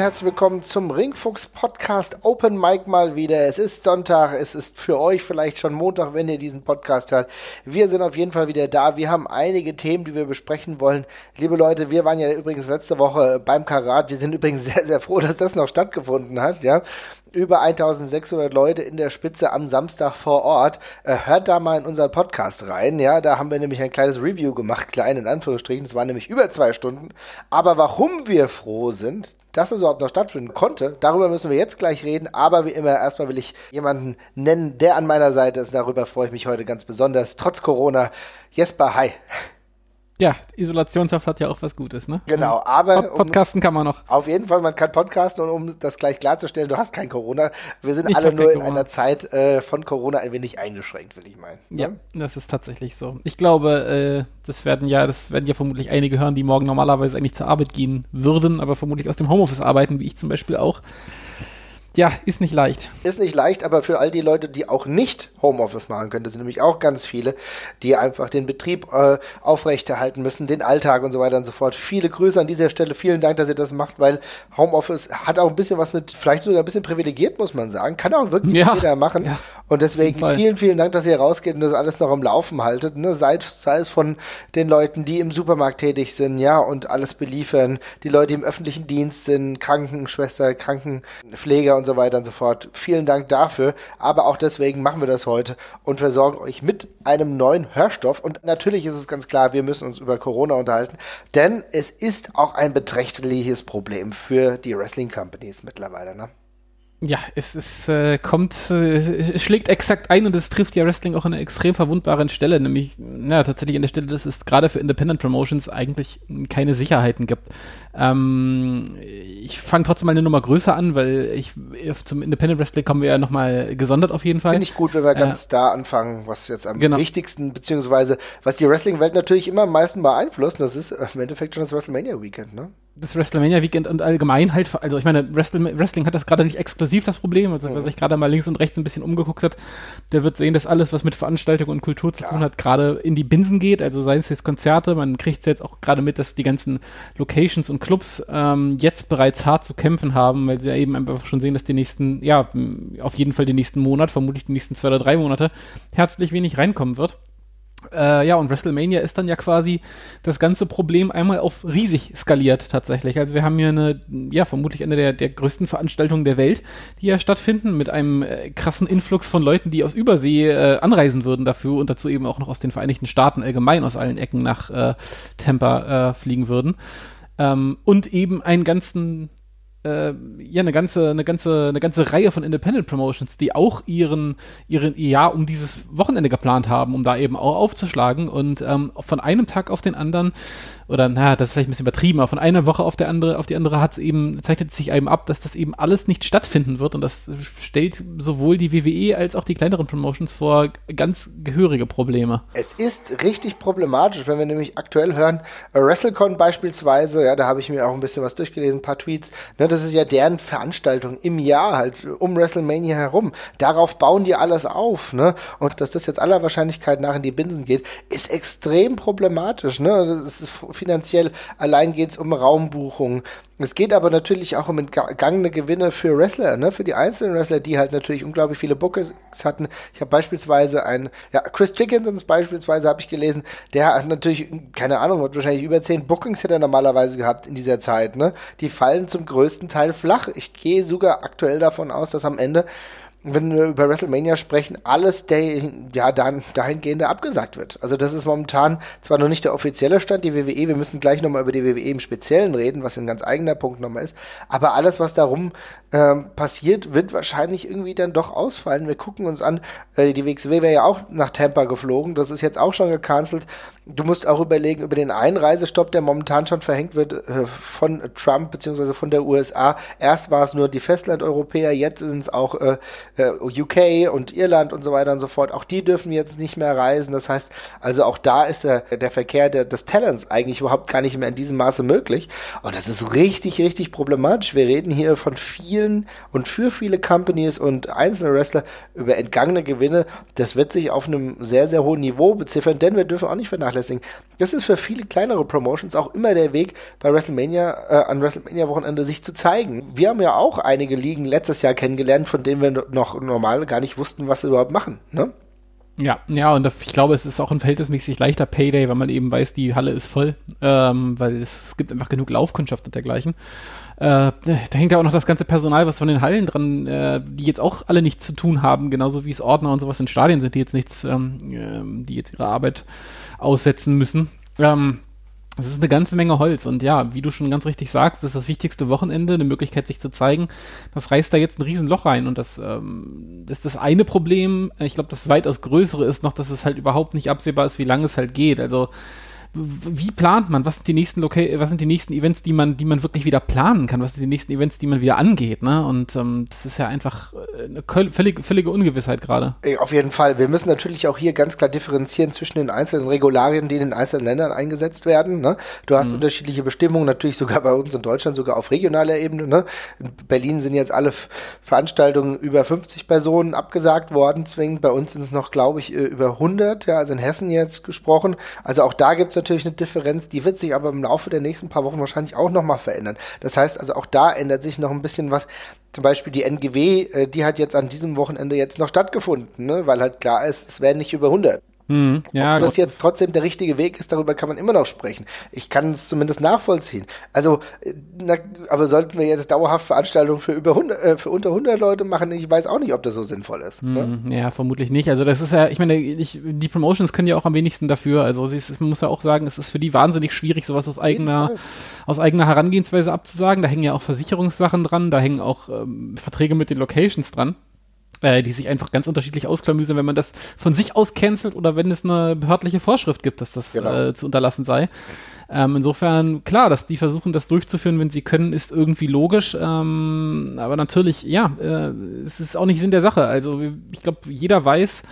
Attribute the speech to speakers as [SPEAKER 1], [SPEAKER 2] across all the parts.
[SPEAKER 1] herzlich willkommen zum Ringfuchs Podcast Open Mic mal wieder. Es ist Sonntag, es ist für euch vielleicht schon Montag, wenn ihr diesen Podcast hört. Wir sind auf jeden Fall wieder da. Wir haben einige Themen, die wir besprechen wollen. Liebe Leute, wir waren ja übrigens letzte Woche beim Karat. Wir sind übrigens sehr, sehr froh, dass das noch stattgefunden hat, ja über 1600 Leute in der Spitze am Samstag vor Ort. Äh, hört da mal in unseren Podcast rein. Ja, da haben wir nämlich ein kleines Review gemacht, klein in Anführungsstrichen. Es waren nämlich über zwei Stunden. Aber warum wir froh sind, dass es überhaupt noch stattfinden konnte, darüber müssen wir jetzt gleich reden. Aber wie immer, erstmal will ich jemanden nennen, der an meiner Seite ist. Darüber freue ich mich heute ganz besonders. Trotz Corona. Jesper, hi.
[SPEAKER 2] Ja, Isolationshaft hat ja auch was Gutes, ne?
[SPEAKER 1] Genau, aber.
[SPEAKER 2] Pod Podcasten um, kann man noch.
[SPEAKER 1] Auf jeden Fall, man kann podcasten und um das gleich klarzustellen, du hast kein Corona. Wir sind ich alle nur in Corona. einer Zeit äh, von Corona ein wenig eingeschränkt, will ich meinen.
[SPEAKER 2] Ja, ja, das ist tatsächlich so. Ich glaube, äh, das werden ja, das werden ja vermutlich einige hören, die morgen normalerweise eigentlich zur Arbeit gehen würden, aber vermutlich aus dem Homeoffice arbeiten, wie ich zum Beispiel auch. Ja, ist nicht leicht.
[SPEAKER 1] Ist nicht leicht, aber für all die Leute, die auch nicht Homeoffice machen können, das sind nämlich auch ganz viele, die einfach den Betrieb äh, aufrechterhalten müssen, den Alltag und so weiter und so fort. Viele Grüße an dieser Stelle. Vielen Dank, dass ihr das macht, weil Homeoffice hat auch ein bisschen was mit, vielleicht sogar ein bisschen privilegiert, muss man sagen. Kann auch wirklich ja, jeder machen. Ja, und deswegen vielen, vielen Dank, dass ihr rausgeht und das alles noch am Laufen haltet. Ne? Sei, sei es von den Leuten, die im Supermarkt tätig sind, ja, und alles beliefern, die Leute, die im öffentlichen Dienst sind, Krankenschwester, Krankenpfleger und so weiter und so fort. Vielen Dank dafür. Aber auch deswegen machen wir das heute und versorgen euch mit einem neuen Hörstoff. Und natürlich ist es ganz klar, wir müssen uns über Corona unterhalten, denn es ist auch ein beträchtliches Problem für die Wrestling Companies mittlerweile. Ne?
[SPEAKER 2] Ja, es, es äh, kommt, äh, schlägt exakt ein und es trifft ja Wrestling auch an einer extrem verwundbaren Stelle, nämlich, na, tatsächlich an der Stelle, dass es gerade für Independent Promotions eigentlich keine Sicherheiten gibt. Ähm, ich fange trotzdem mal eine Nummer größer an, weil ich zum Independent Wrestling kommen wir ja nochmal gesondert auf jeden Fall.
[SPEAKER 1] Finde ich gut, wenn wir äh, ganz da anfangen, was jetzt am genau. wichtigsten, beziehungsweise was die Wrestling-Welt natürlich immer am meisten beeinflusst, das ist im Endeffekt schon das WrestleMania Weekend, ne?
[SPEAKER 2] das WrestleMania Weekend und allgemein halt, also ich meine, Wrestling hat das gerade nicht exklusiv das Problem, also wer sich gerade mal links und rechts ein bisschen umgeguckt hat, der wird sehen, dass alles, was mit Veranstaltung und Kultur zu ja. tun hat, gerade in die Binsen geht, also seien es jetzt Konzerte, man kriegt es jetzt auch gerade mit, dass die ganzen Locations und Clubs ähm, jetzt bereits hart zu kämpfen haben, weil sie ja eben einfach schon sehen, dass die nächsten, ja, auf jeden Fall den nächsten Monat, vermutlich die nächsten zwei oder drei Monate, herzlich wenig reinkommen wird. Äh, ja, und WrestleMania ist dann ja quasi das ganze Problem einmal auf riesig skaliert tatsächlich. Also wir haben hier eine, ja, vermutlich eine der, der größten Veranstaltungen der Welt, die ja stattfinden, mit einem äh, krassen Influx von Leuten, die aus Übersee äh, anreisen würden dafür und dazu eben auch noch aus den Vereinigten Staaten allgemein aus allen Ecken nach äh, Tampa äh, fliegen würden. Ähm, und eben einen ganzen äh, ja eine ganze, eine ganze, eine ganze Reihe von Independent Promotions, die auch ihren, ihren Jahr um dieses Wochenende geplant haben, um da eben auch aufzuschlagen und ähm, von einem Tag auf den anderen oder naja, das ist vielleicht ein bisschen übertrieben, aber von einer Woche auf, der andere, auf die andere hat es eben, zeichnet sich eben ab, dass das eben alles nicht stattfinden wird und das stellt sowohl die WWE als auch die kleineren Promotions vor ganz gehörige Probleme.
[SPEAKER 1] Es ist richtig problematisch, wenn wir nämlich aktuell hören, WrestleCon beispielsweise, ja, da habe ich mir auch ein bisschen was durchgelesen, ein paar Tweets, ne, das ist ja deren Veranstaltung im Jahr halt um WrestleMania herum. Darauf bauen die alles auf, ne? Und dass das jetzt aller Wahrscheinlichkeit nach in die Binsen geht, ist extrem problematisch, ne? Das ist finanziell. Allein geht es um Raumbuchungen. Es geht aber natürlich auch um entgangene Gewinne für Wrestler, ne? für die einzelnen Wrestler, die halt natürlich unglaublich viele Bookings hatten. Ich habe beispielsweise einen, ja, Chris Dickinsons beispielsweise habe ich gelesen, der hat natürlich, keine Ahnung, hat wahrscheinlich über zehn Bookings hätte er normalerweise gehabt in dieser Zeit. Ne? Die fallen zum größten Teil flach. Ich gehe sogar aktuell davon aus, dass am Ende wenn wir über WrestleMania sprechen, alles der, ja, dann, dahingehende abgesagt wird. Also das ist momentan zwar noch nicht der offizielle Stand, die WWE, wir müssen gleich nochmal über die WWE im Speziellen reden, was ein ganz eigener Punkt nochmal ist, aber alles, was darum ähm, passiert, wird wahrscheinlich irgendwie dann doch ausfallen. Wir gucken uns an, äh, die WXW wäre ja auch nach Tampa geflogen, das ist jetzt auch schon gecancelt. Du musst auch überlegen über den Einreisestopp, der momentan schon verhängt wird äh, von Trump beziehungsweise von der USA. Erst war es nur die Festlandeuropäer, jetzt sind es auch äh, äh, UK und Irland und so weiter und so fort, auch die dürfen jetzt nicht mehr reisen. Das heißt, also auch da ist der, der Verkehr der, des Talents eigentlich überhaupt gar nicht mehr in diesem Maße möglich. Und das ist richtig, richtig problematisch. Wir reden hier von vielen und für viele Companies und einzelne Wrestler über entgangene Gewinne. Das wird sich auf einem sehr, sehr hohen Niveau beziffern, denn wir dürfen auch nicht vernachlässigen. Das ist für viele kleinere Promotions auch immer der Weg bei WrestleMania, äh, an WrestleMania-Wochenende sich zu zeigen. Wir haben ja auch einige Ligen letztes Jahr kennengelernt, von denen wir noch normal gar nicht wussten, was sie überhaupt machen. Ne?
[SPEAKER 2] Ja, ja, und ich glaube, es ist auch ein verhältnismäßig leichter Payday, weil man eben weiß, die Halle ist voll, ähm, weil es gibt einfach genug Laufkundschaft und dergleichen. Äh, da hängt ja auch noch das ganze Personal, was von den Hallen dran, äh, die jetzt auch alle nichts zu tun haben, genauso wie es Ordner und sowas in Stadien sind, die jetzt nichts, ähm, äh, die jetzt ihre Arbeit aussetzen müssen. Ähm, das ist eine ganze Menge Holz und ja, wie du schon ganz richtig sagst, ist das wichtigste Wochenende, eine Möglichkeit, sich zu zeigen. Das reißt da jetzt ein Riesenloch rein und das, ähm, das ist das eine Problem. Ich glaube, das weitaus größere ist noch, dass es halt überhaupt nicht absehbar ist, wie lange es halt geht. Also wie plant man? Was sind die nächsten Loca was sind die nächsten Events, die man, die man wirklich wieder planen kann? Was sind die nächsten Events, die man wieder angeht? Ne? Und ähm, das ist ja einfach äh, eine völlig, völlige Ungewissheit gerade.
[SPEAKER 1] Auf jeden Fall. Wir müssen natürlich auch hier ganz klar differenzieren zwischen den einzelnen Regularien, die in den einzelnen Ländern eingesetzt werden. Ne? Du hast mhm. unterschiedliche Bestimmungen, natürlich sogar bei uns in Deutschland, sogar auf regionaler Ebene. Ne? In Berlin sind jetzt alle Veranstaltungen über 50 Personen abgesagt worden, zwingend. Bei uns sind es noch, glaube ich, äh, über 100. Ja, also in Hessen jetzt gesprochen. Also auch da gibt es natürlich eine Differenz, die wird sich aber im Laufe der nächsten paar Wochen wahrscheinlich auch nochmal verändern. Das heißt also auch da ändert sich noch ein bisschen was. Zum Beispiel die NGW, äh, die hat jetzt an diesem Wochenende jetzt noch stattgefunden, ne? weil halt klar ist, es werden nicht über 100. Mhm, ja, Ob das jetzt trotzdem der richtige Weg ist, darüber kann man immer noch sprechen. Ich kann es zumindest nachvollziehen. Also, äh, na, aber sollten wir jetzt dauerhaft Veranstaltungen für über 100, äh, für unter 100 Leute machen? Ich weiß auch nicht, ob das so sinnvoll ist.
[SPEAKER 2] Mhm, ne? Ja, vermutlich nicht. Also das ist ja, ich meine, ich, die Promotions können ja auch am wenigsten dafür. Also ist, man muss ja auch sagen, es ist für die wahnsinnig schwierig, sowas aus eigener, aus eigener Herangehensweise abzusagen. Da hängen ja auch Versicherungssachen dran, da hängen auch ähm, Verträge mit den Locations dran äh, die sich einfach ganz unterschiedlich ausklamüsern, wenn man das von sich aus cancelt oder wenn es eine behördliche Vorschrift gibt, dass das genau. äh, zu unterlassen sei. Ähm, insofern, klar, dass die versuchen, das durchzuführen, wenn sie können, ist irgendwie logisch. Ähm, aber natürlich, ja, äh, es ist auch nicht Sinn der Sache. Also ich glaube, jeder weiß,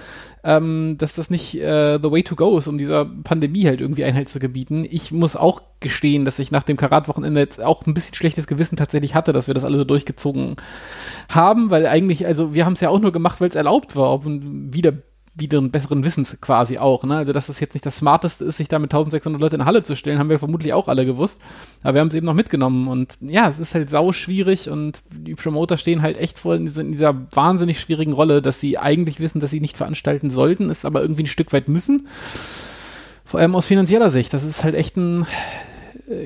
[SPEAKER 2] ähm, dass das nicht äh, the way to go ist, um dieser Pandemie halt irgendwie Einhalt zu gebieten. Ich muss auch gestehen, dass ich nach dem Karat-Wochenende jetzt auch ein bisschen schlechtes Gewissen tatsächlich hatte, dass wir das alle so durchgezogen haben, weil eigentlich, also wir haben es ja auch nur gemacht, weil es erlaubt war, ob wieder wieder einen besseren Wissens quasi auch. Ne? Also, dass das jetzt nicht das Smarteste ist, sich da mit 1600 Leuten in Halle zu stellen, haben wir vermutlich auch alle gewusst. Aber wir haben es eben noch mitgenommen. Und ja, es ist halt sau schwierig und die Promoter stehen halt echt vor in dieser, in dieser wahnsinnig schwierigen Rolle, dass sie eigentlich wissen, dass sie nicht veranstalten sollten, es aber irgendwie ein Stück weit müssen. Vor allem aus finanzieller Sicht. Das ist halt echt ein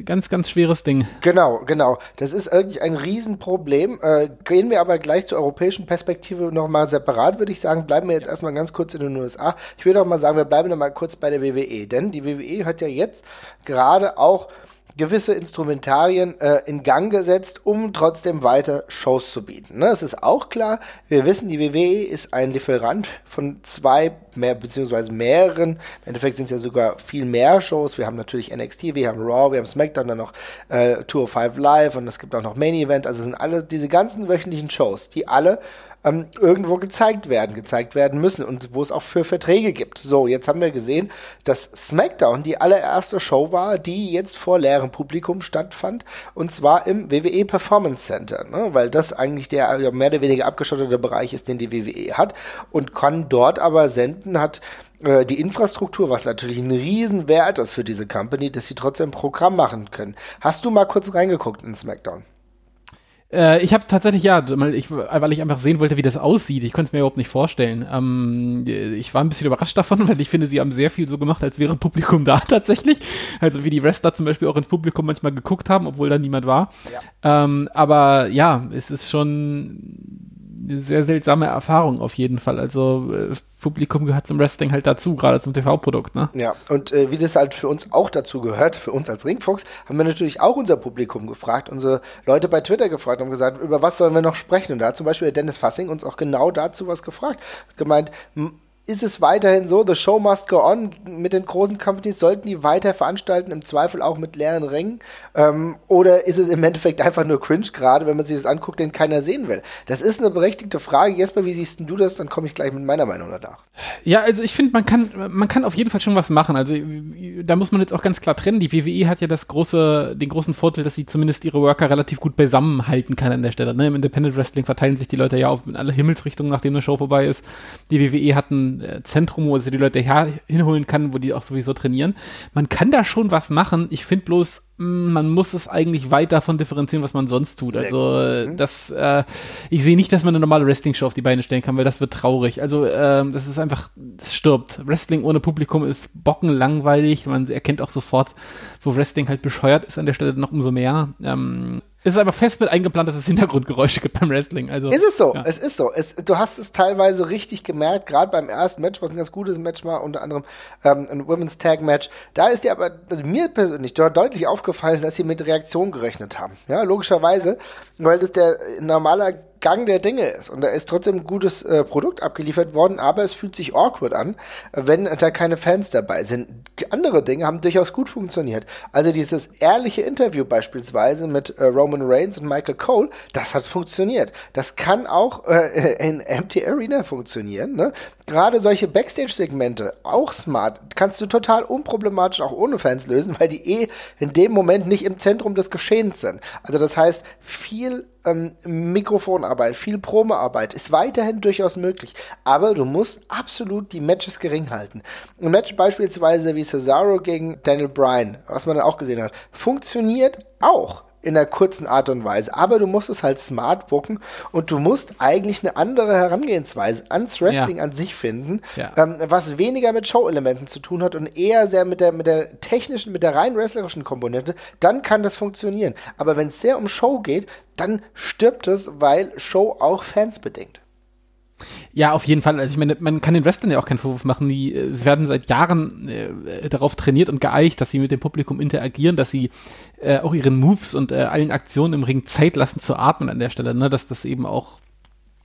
[SPEAKER 2] ganz, ganz schweres Ding.
[SPEAKER 1] Genau, genau. Das ist irgendwie ein Riesenproblem. Äh, gehen wir aber gleich zur europäischen Perspektive nochmal separat, würde ich sagen. Bleiben wir jetzt erstmal ganz kurz in den USA. Ich würde auch mal sagen, wir bleiben nochmal kurz bei der WWE, denn die WWE hat ja jetzt gerade auch gewisse Instrumentarien äh, in Gang gesetzt, um trotzdem weiter Shows zu bieten. Ne? Es ist auch klar, wir wissen, die WWE ist ein Lieferant von zwei, mehr, beziehungsweise mehreren, im Endeffekt sind es ja sogar viel mehr Shows. Wir haben natürlich NXT, wir haben Raw, wir haben SmackDown, dann noch äh, Tour 5 Live und es gibt auch noch Main Event. Also sind alle diese ganzen wöchentlichen Shows, die alle ähm, irgendwo gezeigt werden, gezeigt werden müssen und wo es auch für Verträge gibt. So, jetzt haben wir gesehen, dass SmackDown die allererste Show war, die jetzt vor leerem Publikum stattfand und zwar im WWE Performance Center, ne? weil das eigentlich der ja, mehr oder weniger abgeschottete Bereich ist, den die WWE hat und kann dort aber senden, hat äh, die Infrastruktur, was natürlich ein Riesenwert ist für diese Company, dass sie trotzdem Programm machen können. Hast du mal kurz reingeguckt in SmackDown?
[SPEAKER 2] Äh, ich habe tatsächlich, ja, weil ich, weil ich einfach sehen wollte, wie das aussieht. Ich konnte es mir überhaupt nicht vorstellen. Ähm, ich war ein bisschen überrascht davon, weil ich finde, sie haben sehr viel so gemacht, als wäre Publikum da tatsächlich. Also wie die Wrestler zum Beispiel auch ins Publikum manchmal geguckt haben, obwohl da niemand war. Ja. Ähm, aber ja, es ist schon eine sehr seltsame Erfahrung auf jeden Fall. Also äh, Publikum gehört zum Wrestling halt dazu, gerade zum TV-Produkt, ne?
[SPEAKER 1] Ja, und äh, wie das halt für uns auch dazu gehört, für uns als Ringfuchs, haben wir natürlich auch unser Publikum gefragt, unsere Leute bei Twitter gefragt und gesagt, über was sollen wir noch sprechen? Und da hat zum Beispiel Dennis Fassing uns auch genau dazu was gefragt. Hat gemeint, ist es weiterhin so, the show must go on. Mit den großen Companies sollten die weiter veranstalten, im Zweifel auch mit leeren Rängen. Ähm, oder ist es im Endeffekt einfach nur cringe, gerade wenn man sich das anguckt, den keiner sehen will? Das ist eine berechtigte Frage. Jesper, wie siehst du das? Dann komme ich gleich mit meiner Meinung danach.
[SPEAKER 2] Ja, also ich finde, man kann, man kann auf jeden Fall schon was machen. Also da muss man jetzt auch ganz klar trennen. Die WWE hat ja das große, den großen Vorteil, dass sie zumindest ihre Worker relativ gut beisammenhalten kann an der Stelle. Ne? Im Independent Wrestling verteilen sich die Leute ja auf in alle Himmelsrichtungen, nachdem eine Show vorbei ist. Die WWE hat ein äh, Zentrum, wo sie die Leute her hinholen kann, wo die auch sowieso trainieren. Man kann da schon was machen. Ich finde bloß, mm, man muss es eigentlich weit davon differenzieren, was man sonst tut. Sehr also mhm. das, äh, ich sehe nicht, dass man eine normale Wrestling-Show auf die Beine stellen kann, weil das wird traurig. Also äh, das ist einfach, das stirbt. Wrestling ohne Publikum ist bockenlangweilig. Man erkennt auch sofort, wo Wrestling halt bescheuert ist an der Stelle noch umso mehr. Ähm, es ist aber fest mit eingeplant, dass es Hintergrundgeräusche gibt beim Wrestling. Also,
[SPEAKER 1] ist es so, ja. es ist so. Es, du hast es teilweise richtig gemerkt, gerade beim ersten Match, was ein ganz gutes Match war, unter anderem ähm, ein Women's Tag Match. Da ist dir aber, also mir persönlich deutlich aufgefallen, dass sie mit Reaktion gerechnet haben. Ja, logischerweise, weil das der normaler Gang der Dinge ist. Und da ist trotzdem ein gutes äh, Produkt abgeliefert worden, aber es fühlt sich awkward an, wenn da keine Fans dabei sind. Andere Dinge haben durchaus gut funktioniert. Also dieses ehrliche Interview beispielsweise mit äh, Roman Reigns und Michael Cole, das hat funktioniert. Das kann auch äh, in Empty Arena funktionieren. Ne? Gerade solche Backstage-Segmente, auch smart, kannst du total unproblematisch auch ohne Fans lösen, weil die eh in dem Moment nicht im Zentrum des Geschehens sind. Also das heißt, viel ähm, Mikrofonarbeit, viel Promoarbeit ist weiterhin durchaus möglich. Aber du musst absolut die Matches gering halten. Ein Match beispielsweise wie Cesaro gegen Daniel Bryan, was man dann auch gesehen hat, funktioniert auch in einer kurzen Art und Weise. Aber du musst es halt smart booken und du musst eigentlich eine andere Herangehensweise ans Wrestling ja. an sich finden, ja. ähm, was weniger mit Show-Elementen zu tun hat und eher sehr mit der, mit der technischen, mit der rein wrestlerischen Komponente. Dann kann das funktionieren. Aber wenn es sehr um Show geht, dann stirbt es, weil Show auch Fans bedingt.
[SPEAKER 2] Ja, auf jeden Fall. Also ich meine, man kann den Wrestlern ja auch keinen Vorwurf machen. Die, äh, sie werden seit Jahren äh, darauf trainiert und geeicht, dass sie mit dem Publikum interagieren, dass sie äh, auch ihren Moves und äh, allen Aktionen im Ring Zeit lassen zu atmen an der Stelle, ne? dass das eben auch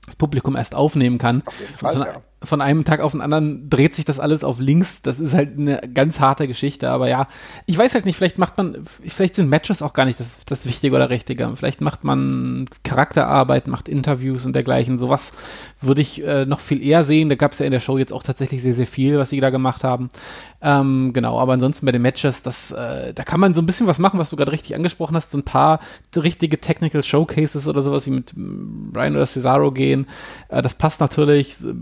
[SPEAKER 2] das Publikum erst aufnehmen kann. Auf jeden Fall, ja von einem Tag auf den anderen dreht sich das alles auf links. Das ist halt eine ganz harte Geschichte. Aber ja, ich weiß halt nicht, vielleicht macht man, vielleicht sind Matches auch gar nicht das, das Wichtige oder Richtige. Vielleicht macht man Charakterarbeit, macht Interviews und dergleichen. Sowas würde ich äh, noch viel eher sehen. Da gab es ja in der Show jetzt auch tatsächlich sehr, sehr viel, was sie da gemacht haben. Ähm, genau, aber ansonsten bei den Matches, das, äh, da kann man so ein bisschen was machen, was du gerade richtig angesprochen hast. So ein paar richtige Technical Showcases oder sowas wie mit Ryan oder Cesaro gehen. Äh, das passt natürlich. Äh,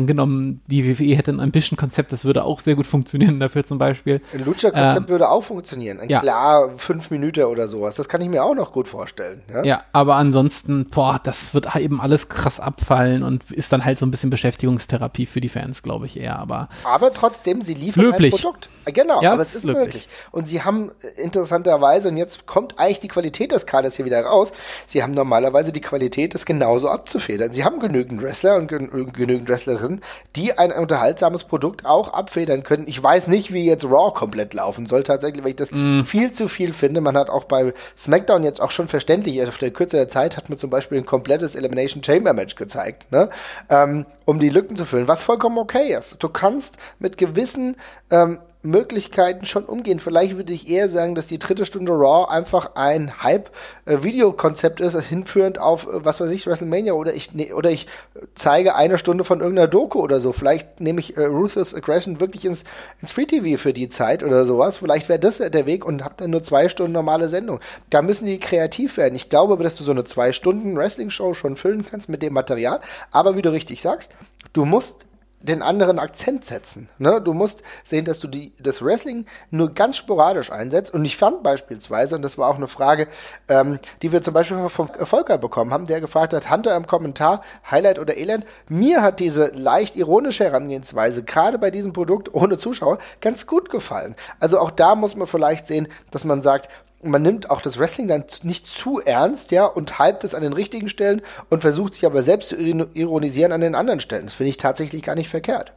[SPEAKER 2] angenommen, die WWE hätte ein Ambition-Konzept, das würde auch sehr gut funktionieren dafür zum Beispiel.
[SPEAKER 1] Ein Lucha-Konzept ähm, würde auch funktionieren. Ja. klar, fünf Minuten oder sowas. Das kann ich mir auch noch gut vorstellen.
[SPEAKER 2] Ja? ja, aber ansonsten, boah, das wird eben alles krass abfallen und ist dann halt so ein bisschen Beschäftigungstherapie für die Fans, glaube ich eher. Aber,
[SPEAKER 1] aber trotzdem, sie liefern
[SPEAKER 2] löblich.
[SPEAKER 1] ein Produkt. Genau, ja, aber es ist löblich. möglich. Und sie haben äh, interessanterweise, und jetzt kommt eigentlich die Qualität des Kaders hier wieder raus, sie haben normalerweise die Qualität, das genauso abzufedern. Sie haben genügend Wrestler und genügend Wrestlerinnen drin, die ein unterhaltsames Produkt auch abfedern können. Ich weiß nicht, wie jetzt Raw komplett laufen soll, tatsächlich, weil ich das mm. viel zu viel finde. Man hat auch bei SmackDown jetzt auch schon verständlich, auf der Kürze der Zeit hat man zum Beispiel ein komplettes Elimination Chamber Match gezeigt, ne? Ähm, um die Lücken zu füllen, was vollkommen okay ist. Du kannst mit gewissen ähm, Möglichkeiten schon umgehen. Vielleicht würde ich eher sagen, dass die dritte Stunde Raw einfach ein Hype-Videokonzept ist, hinführend auf, äh, was weiß ich, WrestleMania oder ich, ne, oder ich zeige eine Stunde von irgendeiner Doku oder so. Vielleicht nehme ich äh, Ruthless Aggression wirklich ins, ins Free TV für die Zeit oder sowas. Vielleicht wäre das der Weg und hab dann nur zwei Stunden normale Sendung. Da müssen die kreativ werden. Ich glaube, dass du so eine zwei Stunden Wrestling-Show schon füllen kannst mit dem Material. Aber wie du richtig sagst, du musst den anderen Akzent setzen. Ne? Du musst sehen, dass du die, das Wrestling nur ganz sporadisch einsetzt. Und ich fand beispielsweise, und das war auch eine Frage, ähm, die wir zum Beispiel vom Volker bekommen haben, der gefragt hat, Hunter im Kommentar, Highlight oder Elend. Mir hat diese leicht ironische Herangehensweise, gerade bei diesem Produkt ohne Zuschauer, ganz gut gefallen. Also auch da muss man vielleicht sehen, dass man sagt, man nimmt auch das Wrestling dann nicht zu ernst, ja, und hypt es an den richtigen Stellen und versucht sich aber selbst zu ironisieren an den anderen Stellen. Das finde ich tatsächlich gar nicht verkehrt.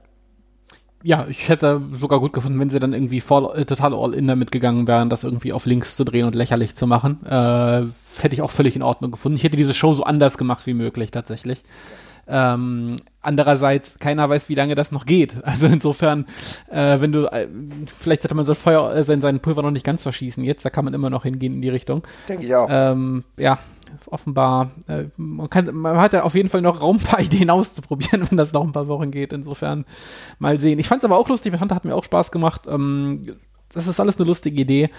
[SPEAKER 2] Ja, ich hätte sogar gut gefunden, wenn sie dann irgendwie voll, äh, total all in damit gegangen wären, das irgendwie auf links zu drehen und lächerlich zu machen. Äh, hätte ich auch völlig in Ordnung gefunden. Ich hätte diese Show so anders gemacht wie möglich tatsächlich. Ähm, andererseits, keiner weiß, wie lange das noch geht. Also insofern, äh, wenn du, äh, vielleicht sollte man sein Feuer, äh, sein, sein Pulver noch nicht ganz verschießen. Jetzt, da kann man immer noch hingehen in die Richtung.
[SPEAKER 1] Denke ich auch.
[SPEAKER 2] Ähm, ja, offenbar, äh, man, kann, man hat ja auf jeden Fall noch Raum, ein paar Ideen auszuprobieren, wenn das noch ein paar Wochen geht. Insofern mal sehen. Ich fand es aber auch lustig, mit Hunter hat mir auch Spaß gemacht. Ähm, das ist alles eine lustige Idee.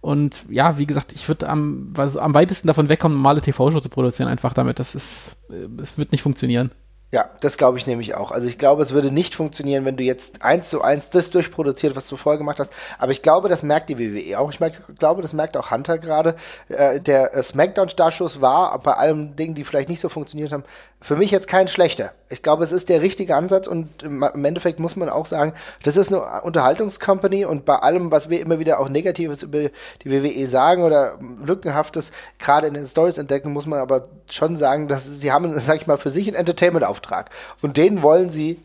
[SPEAKER 2] Und ja, wie gesagt, ich würde am, also am weitesten davon wegkommen, normale TV-Show zu produzieren, einfach damit. Das ist, äh, es wird nicht funktionieren.
[SPEAKER 1] Ja, das glaube ich nämlich auch. Also ich glaube, es würde nicht funktionieren, wenn du jetzt eins zu eins das durchproduziert, was du vorher gemacht hast. Aber ich glaube, das merkt die WWE auch. Ich merke, glaube, das merkt auch Hunter gerade. Äh, der äh, Smackdown-Startschuss war bei allen Dingen, die vielleicht nicht so funktioniert haben, für mich jetzt kein schlechter. Ich glaube, es ist der richtige Ansatz und im Endeffekt muss man auch sagen, das ist eine Unterhaltungscompany und bei allem, was wir immer wieder auch Negatives über die WWE sagen oder Lückenhaftes gerade in den Stories entdecken, muss man aber schon sagen, dass sie haben, sag ich mal, für sich einen Entertainment-Auftrag und den wollen sie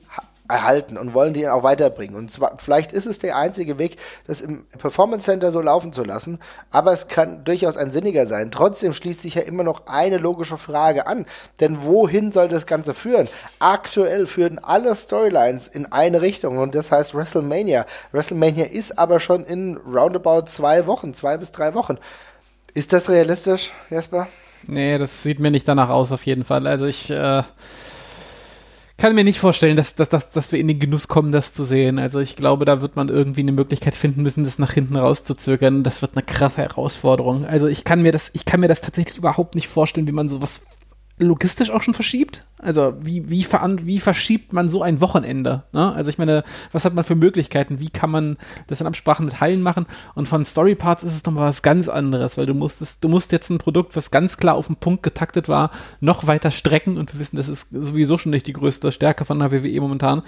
[SPEAKER 1] erhalten und wollen die auch weiterbringen. Und zwar, vielleicht ist es der einzige Weg, das im Performance Center so laufen zu lassen, aber es kann durchaus ein sinniger sein. Trotzdem schließt sich ja immer noch eine logische Frage an, denn wohin soll das Ganze führen? Aktuell führen alle Storylines in eine Richtung und das heißt WrestleMania. WrestleMania ist aber schon in roundabout zwei Wochen, zwei bis drei Wochen. Ist das realistisch, Jesper?
[SPEAKER 2] Nee, das sieht mir nicht danach aus, auf jeden Fall. Also ich, äh kann mir nicht vorstellen, dass, dass, dass, dass wir in den Genuss kommen, das zu sehen. Also ich glaube, da wird man irgendwie eine Möglichkeit finden müssen, das nach hinten rauszuzögern. Das wird eine krasse Herausforderung. Also ich kann mir das, ich kann mir das tatsächlich überhaupt nicht vorstellen, wie man sowas logistisch auch schon verschiebt? Also wie, wie, wie verschiebt man so ein Wochenende? Ne? Also ich meine, was hat man für Möglichkeiten? Wie kann man das in Absprachen mit Hallen machen? Und von Storyparts ist es nochmal was ganz anderes, weil du musstest, du musst jetzt ein Produkt, was ganz klar auf den Punkt getaktet war, noch weiter strecken und wir wissen, das ist sowieso schon nicht die größte Stärke von der WWE momentan.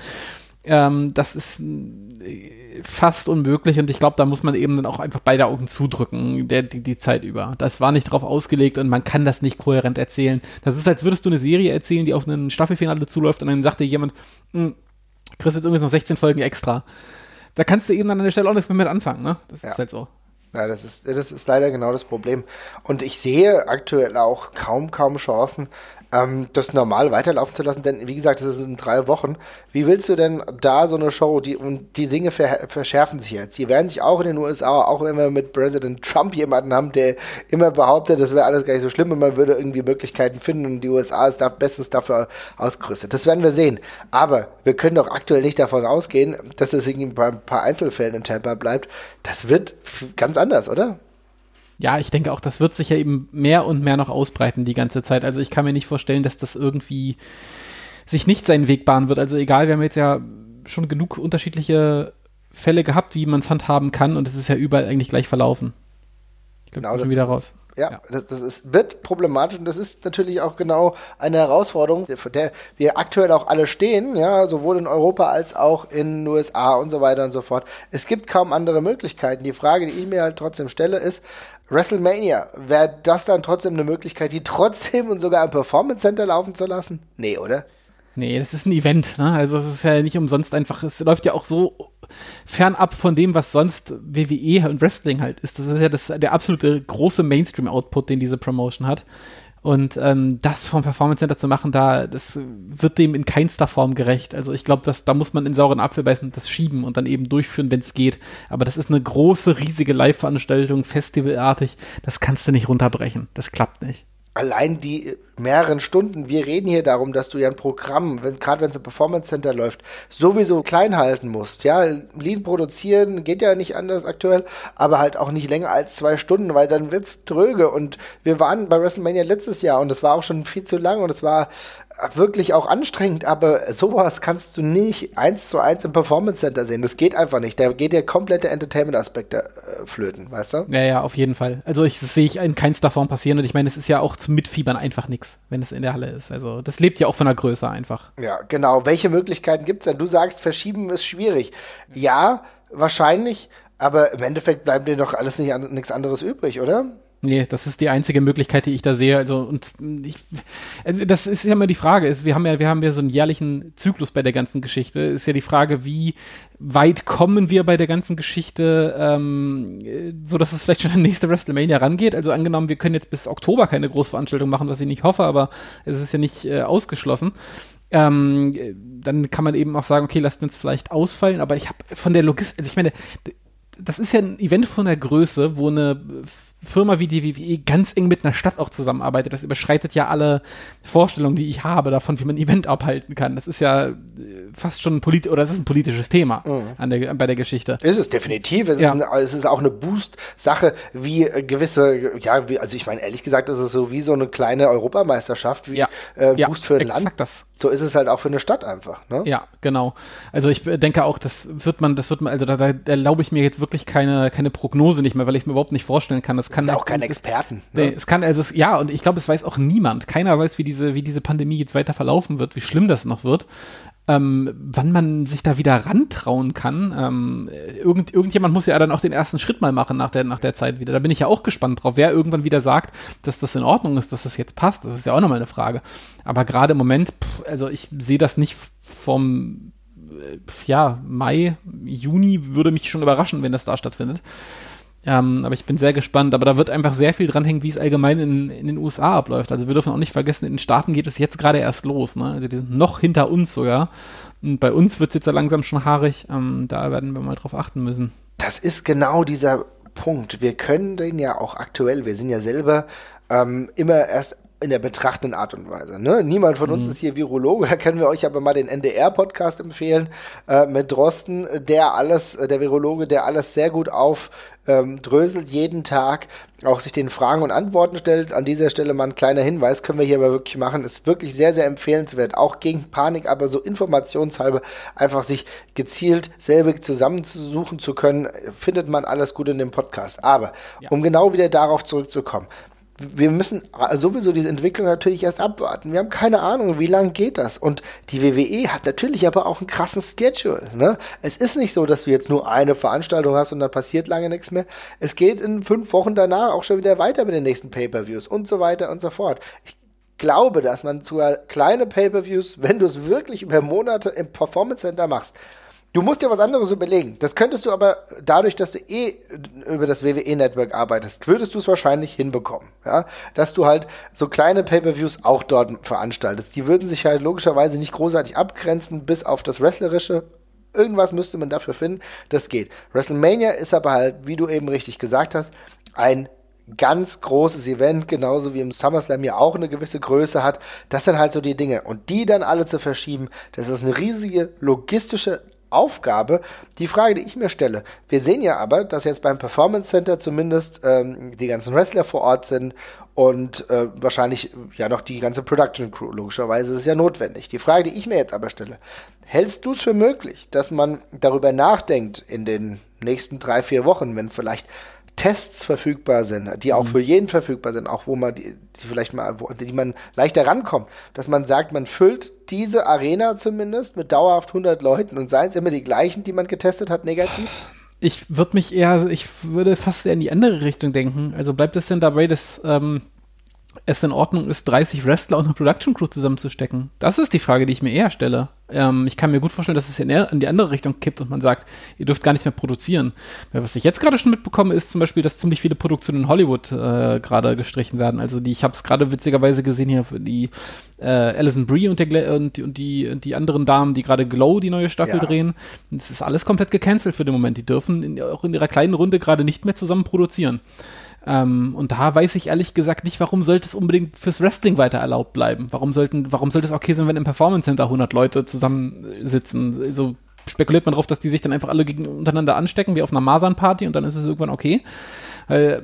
[SPEAKER 2] Ähm, das ist äh, fast unmöglich und ich glaube, da muss man eben dann auch einfach beide Augen zudrücken, der, die, die Zeit über. Das war nicht drauf ausgelegt und man kann das nicht kohärent erzählen. Das ist, als würdest du eine Serie erzählen, die auf ein Staffelfinale zuläuft und dann sagt dir jemand, hm, kriegst jetzt irgendwie noch 16 Folgen extra. Da kannst du eben an der Stelle auch nichts mehr mit anfangen, ne? Das ja. ist halt so.
[SPEAKER 1] Ja, das ist, das ist leider genau das Problem. Und ich sehe aktuell auch kaum, kaum Chancen, ähm, das normal weiterlaufen zu lassen, denn wie gesagt, das ist in drei Wochen. Wie willst du denn da so eine Show, die und die Dinge ver verschärfen sich jetzt. Die werden sich auch in den USA, auch wenn wir mit Präsident Trump jemanden haben, der immer behauptet, das wäre alles gar nicht so schlimm und man würde irgendwie Möglichkeiten finden und die USA ist da bestens dafür ausgerüstet. Das werden wir sehen. Aber wir können doch aktuell nicht davon ausgehen, dass es irgendwie bei ein paar Einzelfällen in Tampa bleibt. Das wird ganz anders, oder?
[SPEAKER 2] Ja, ich denke auch, das wird sich ja eben mehr und mehr noch ausbreiten die ganze Zeit. Also ich kann mir nicht vorstellen, dass das irgendwie sich nicht seinen Weg bahnen wird. Also egal, wir haben jetzt ja schon genug unterschiedliche Fälle gehabt, wie man es handhaben kann und es ist ja überall eigentlich gleich verlaufen.
[SPEAKER 1] Ich glaube, genau, schon wieder raus. Ja, ja, Das, das ist, wird problematisch und das ist natürlich auch genau eine Herausforderung, vor der wir aktuell auch alle stehen, ja, sowohl in Europa als auch in den USA und so weiter und so fort. Es gibt kaum andere Möglichkeiten. Die Frage, die ich mir halt trotzdem stelle, ist, WrestleMania, wäre das dann trotzdem eine Möglichkeit, die trotzdem und sogar im Performance Center laufen zu lassen? Nee, oder?
[SPEAKER 2] Nee, das ist ein Event, ne? Also es ist ja nicht umsonst einfach, es läuft ja auch so fernab von dem, was sonst WWE und Wrestling halt ist. Das ist ja das, der absolute große Mainstream-Output, den diese Promotion hat. Und ähm, das vom Performance Center zu machen, da, das wird dem in keinster Form gerecht. Also ich glaube, da muss man in sauren Apfel beißen und das schieben und dann eben durchführen, wenn es geht. Aber das ist eine große, riesige Live-Veranstaltung, festivalartig. Das kannst du nicht runterbrechen. Das klappt nicht
[SPEAKER 1] allein die mehreren Stunden, wir reden hier darum, dass du ja ein Programm, wenn, gerade wenn es im Performance Center läuft, sowieso klein halten musst. Ja, Lean produzieren geht ja nicht anders aktuell, aber halt auch nicht länger als zwei Stunden, weil dann wird's tröge. Und wir waren bei WrestleMania letztes Jahr und das war auch schon viel zu lang und es war wirklich auch anstrengend, aber sowas kannst du nicht eins zu eins im Performance Center sehen. Das geht einfach nicht. Da geht der komplette Entertainment-Aspekt äh, flöten, weißt du?
[SPEAKER 2] Ja, ja, auf jeden Fall. Also ich, sehe ich in keinster Form passieren und ich meine, es ist ja auch zum Mitfiebern einfach nichts, wenn es in der Halle ist. Also das lebt ja auch von der Größe einfach.
[SPEAKER 1] Ja, genau. Welche Möglichkeiten gibt es denn? Du sagst, verschieben ist schwierig. Ja, wahrscheinlich, aber im Endeffekt bleibt dir doch alles nicht nichts anderes übrig, oder?
[SPEAKER 2] Nee, das ist die einzige Möglichkeit, die ich da sehe. Also, und ich, also das ist ja immer die Frage. Wir haben ja, wir haben ja so einen jährlichen Zyklus bei der ganzen Geschichte. Ist ja die Frage, wie weit kommen wir bei der ganzen Geschichte, ähm, so dass es vielleicht schon der nächste WrestleMania rangeht. Also angenommen, wir können jetzt bis Oktober keine Großveranstaltung machen, was ich nicht hoffe, aber es ist ja nicht äh, ausgeschlossen. Ähm, dann kann man eben auch sagen, okay, lasst uns vielleicht ausfallen. Aber ich habe von der Logistik, also ich meine, das ist ja ein Event von der Größe, wo eine Firma wie die WWE ganz eng mit einer Stadt auch zusammenarbeitet. Das überschreitet ja alle Vorstellungen, die ich habe davon, wie man ein Event abhalten kann. Das ist ja äh, fast schon ein polit oder das ist ein politisches Thema mhm. der, bei der Geschichte.
[SPEAKER 1] Ist es definitiv. Es, ja. ist, ein, es ist auch eine Boost-Sache, wie äh, gewisse, ja, wie, also ich meine, ehrlich gesagt, ist so wie so eine kleine Europameisterschaft, wie
[SPEAKER 2] ja.
[SPEAKER 1] äh, Boost
[SPEAKER 2] ja,
[SPEAKER 1] für ein Land. Das so ist es halt auch für eine Stadt einfach. Ne?
[SPEAKER 2] Ja, genau. Also ich denke auch, das wird man, das wird man, also da, da erlaube ich mir jetzt wirklich keine, keine Prognose nicht mehr, weil ich es mir überhaupt nicht vorstellen kann. Das kann
[SPEAKER 1] ja, auch kein Experten.
[SPEAKER 2] Ne? Nee, es kann, also es, ja, und ich glaube, es weiß auch niemand. Keiner weiß, wie diese, wie diese Pandemie jetzt weiter verlaufen wird, wie schlimm das noch wird ähm, wann man sich da wieder rantrauen kann. Ähm, irgend, irgendjemand muss ja dann auch den ersten Schritt mal machen nach der, nach der Zeit wieder. Da bin ich ja auch gespannt drauf, wer irgendwann wieder sagt, dass das in Ordnung ist, dass das jetzt passt. Das ist ja auch nochmal eine Frage. Aber gerade im Moment, pff, also ich sehe das nicht vom äh, ja, Mai, Juni würde mich schon überraschen, wenn das da stattfindet. Ähm, aber ich bin sehr gespannt. Aber da wird einfach sehr viel dranhängen, wie es allgemein in, in den USA abläuft. Also wir dürfen auch nicht vergessen, in den Staaten geht es jetzt gerade erst los. Ne? Also die sind noch hinter uns sogar. Und bei uns wird es jetzt ja langsam schon haarig. Ähm, da werden wir mal drauf achten müssen.
[SPEAKER 1] Das ist genau dieser Punkt. Wir können den ja auch aktuell, wir sind ja selber ähm, immer erst in der betrachtenden Art und Weise. Ne? Niemand von uns mhm. ist hier Virologe, da können wir euch aber mal den NDR-Podcast empfehlen äh, mit Drosten, der alles, äh, der Virologe, der alles sehr gut aufdröselt, ähm, jeden Tag auch sich den Fragen und Antworten stellt. An dieser Stelle mal ein kleiner Hinweis, können wir hier aber wirklich machen, ist wirklich sehr, sehr empfehlenswert, auch gegen Panik, aber so informationshalber einfach sich gezielt selbig zusammenzusuchen zu können, findet man alles gut in dem Podcast. Aber ja. um genau wieder darauf zurückzukommen, wir müssen sowieso diese Entwicklung natürlich erst abwarten. Wir haben keine Ahnung, wie lange geht das. Und die WWE hat natürlich aber auch einen krassen Schedule. Ne? Es ist nicht so, dass du jetzt nur eine Veranstaltung hast und dann passiert lange nichts mehr. Es geht in fünf Wochen danach auch schon wieder weiter mit den nächsten Pay-per-Views und so weiter und so fort. Ich glaube, dass man sogar kleine Pay-per-Views, wenn du es wirklich über Monate im Performance Center machst, Du musst dir was anderes überlegen. Das könntest du aber dadurch, dass du eh über das WWE-Network arbeitest, würdest du es wahrscheinlich hinbekommen. Ja? Dass du halt so kleine Pay-per-Views auch dort veranstaltest. Die würden sich halt logischerweise nicht großartig abgrenzen, bis auf das Wrestlerische. Irgendwas müsste man dafür finden. Das geht. WrestleMania ist aber halt, wie du eben richtig gesagt hast, ein ganz großes Event, genauso wie im SummerSlam ja auch eine gewisse Größe hat. Das sind halt so die Dinge. Und die dann alle zu verschieben, das ist eine riesige logistische Aufgabe. Die Frage, die ich mir stelle, wir sehen ja aber, dass jetzt beim Performance Center zumindest ähm, die ganzen Wrestler vor Ort sind und äh, wahrscheinlich ja noch die ganze Production Crew. Logischerweise ist ja notwendig. Die Frage, die ich mir jetzt aber stelle, hältst du es für möglich, dass man darüber nachdenkt in den nächsten drei, vier Wochen, wenn vielleicht Tests verfügbar sind, die auch mhm. für jeden verfügbar sind, auch wo man die, die vielleicht mal, wo, die man leichter rankommt, dass man sagt, man füllt diese Arena zumindest mit dauerhaft 100 Leuten und seien es immer die gleichen, die man getestet hat, negativ?
[SPEAKER 2] Ich würde mich eher, ich würde fast eher in die andere Richtung denken. Also bleibt es denn dabei, dass ähm, es in Ordnung ist, 30 Wrestler und eine Production Crew zusammenzustecken? Das ist die Frage, die ich mir eher stelle. Ähm, ich kann mir gut vorstellen, dass es in, in, die andere Richtung kippt und man sagt, ihr dürft gar nichts mehr produzieren. Weil was ich jetzt gerade schon mitbekomme, ist zum Beispiel, dass ziemlich viele Produktionen in Hollywood äh, gerade gestrichen werden. Also die, ich habe es gerade witzigerweise gesehen hier, die äh, Alison Brie und, der, und, die, und, die, und die anderen Damen, die gerade Glow die neue Staffel ja. drehen. Das ist alles komplett gecancelt für den Moment. Die dürfen in, auch in ihrer kleinen Runde gerade nicht mehr zusammen produzieren. Ähm, und da weiß ich ehrlich gesagt nicht, warum sollte es unbedingt fürs Wrestling weiter erlaubt bleiben? Warum sollten, warum sollte es okay sein, wenn im Performance Center 100 Leute zusammensitzen? So spekuliert man darauf, dass die sich dann einfach alle gegen, untereinander anstecken, wie auf einer Masern-Party und dann ist es irgendwann okay. Äh,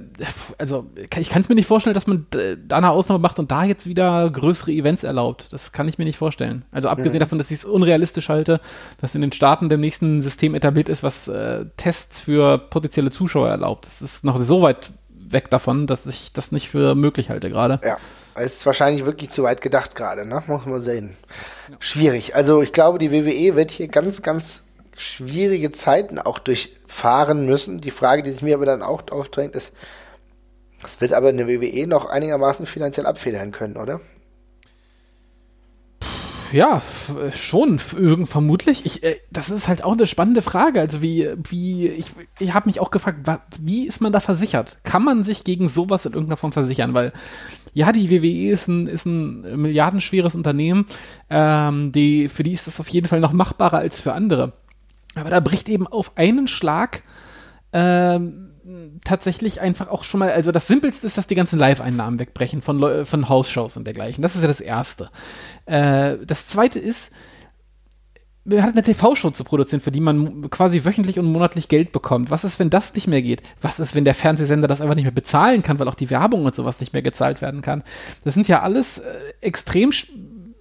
[SPEAKER 2] also ich kann es mir nicht vorstellen, dass man da eine Ausnahme macht und da jetzt wieder größere Events erlaubt. Das kann ich mir nicht vorstellen. Also abgesehen mhm. davon, dass ich es unrealistisch halte, dass in den Staaten dem nächsten System etabliert ist, was äh, Tests für potenzielle Zuschauer erlaubt. Das ist noch so weit weg davon, dass ich das nicht für möglich halte gerade.
[SPEAKER 1] Ja. Ist wahrscheinlich wirklich zu weit gedacht gerade, ne? Muss man sehen. Ja. Schwierig. Also ich glaube, die WWE wird hier ganz, ganz schwierige Zeiten auch durchfahren müssen. Die Frage, die sich mir aber dann auch aufdrängt, ist, Das wird aber eine WWE noch einigermaßen finanziell abfedern können, oder?
[SPEAKER 2] Ja, schon, vermutlich. Ich, äh, das ist halt auch eine spannende Frage. Also wie, wie, ich, ich habe mich auch gefragt, wie ist man da versichert? Kann man sich gegen sowas in irgendeiner Form versichern? Weil, ja, die WWE ist ein, ist ein milliardenschweres Unternehmen, ähm, die, für die ist das auf jeden Fall noch machbarer als für andere. Aber da bricht eben auf einen Schlag ähm, tatsächlich einfach auch schon mal, also das Simpelste ist, dass die ganzen Live-Einnahmen wegbrechen von, von House-Shows und dergleichen. Das ist ja das Erste. Äh, das Zweite ist, man hat eine TV-Show zu produzieren, für die man quasi wöchentlich und monatlich Geld bekommt. Was ist, wenn das nicht mehr geht? Was ist, wenn der Fernsehsender das einfach nicht mehr bezahlen kann, weil auch die Werbung und sowas nicht mehr gezahlt werden kann? Das sind ja alles äh, extrem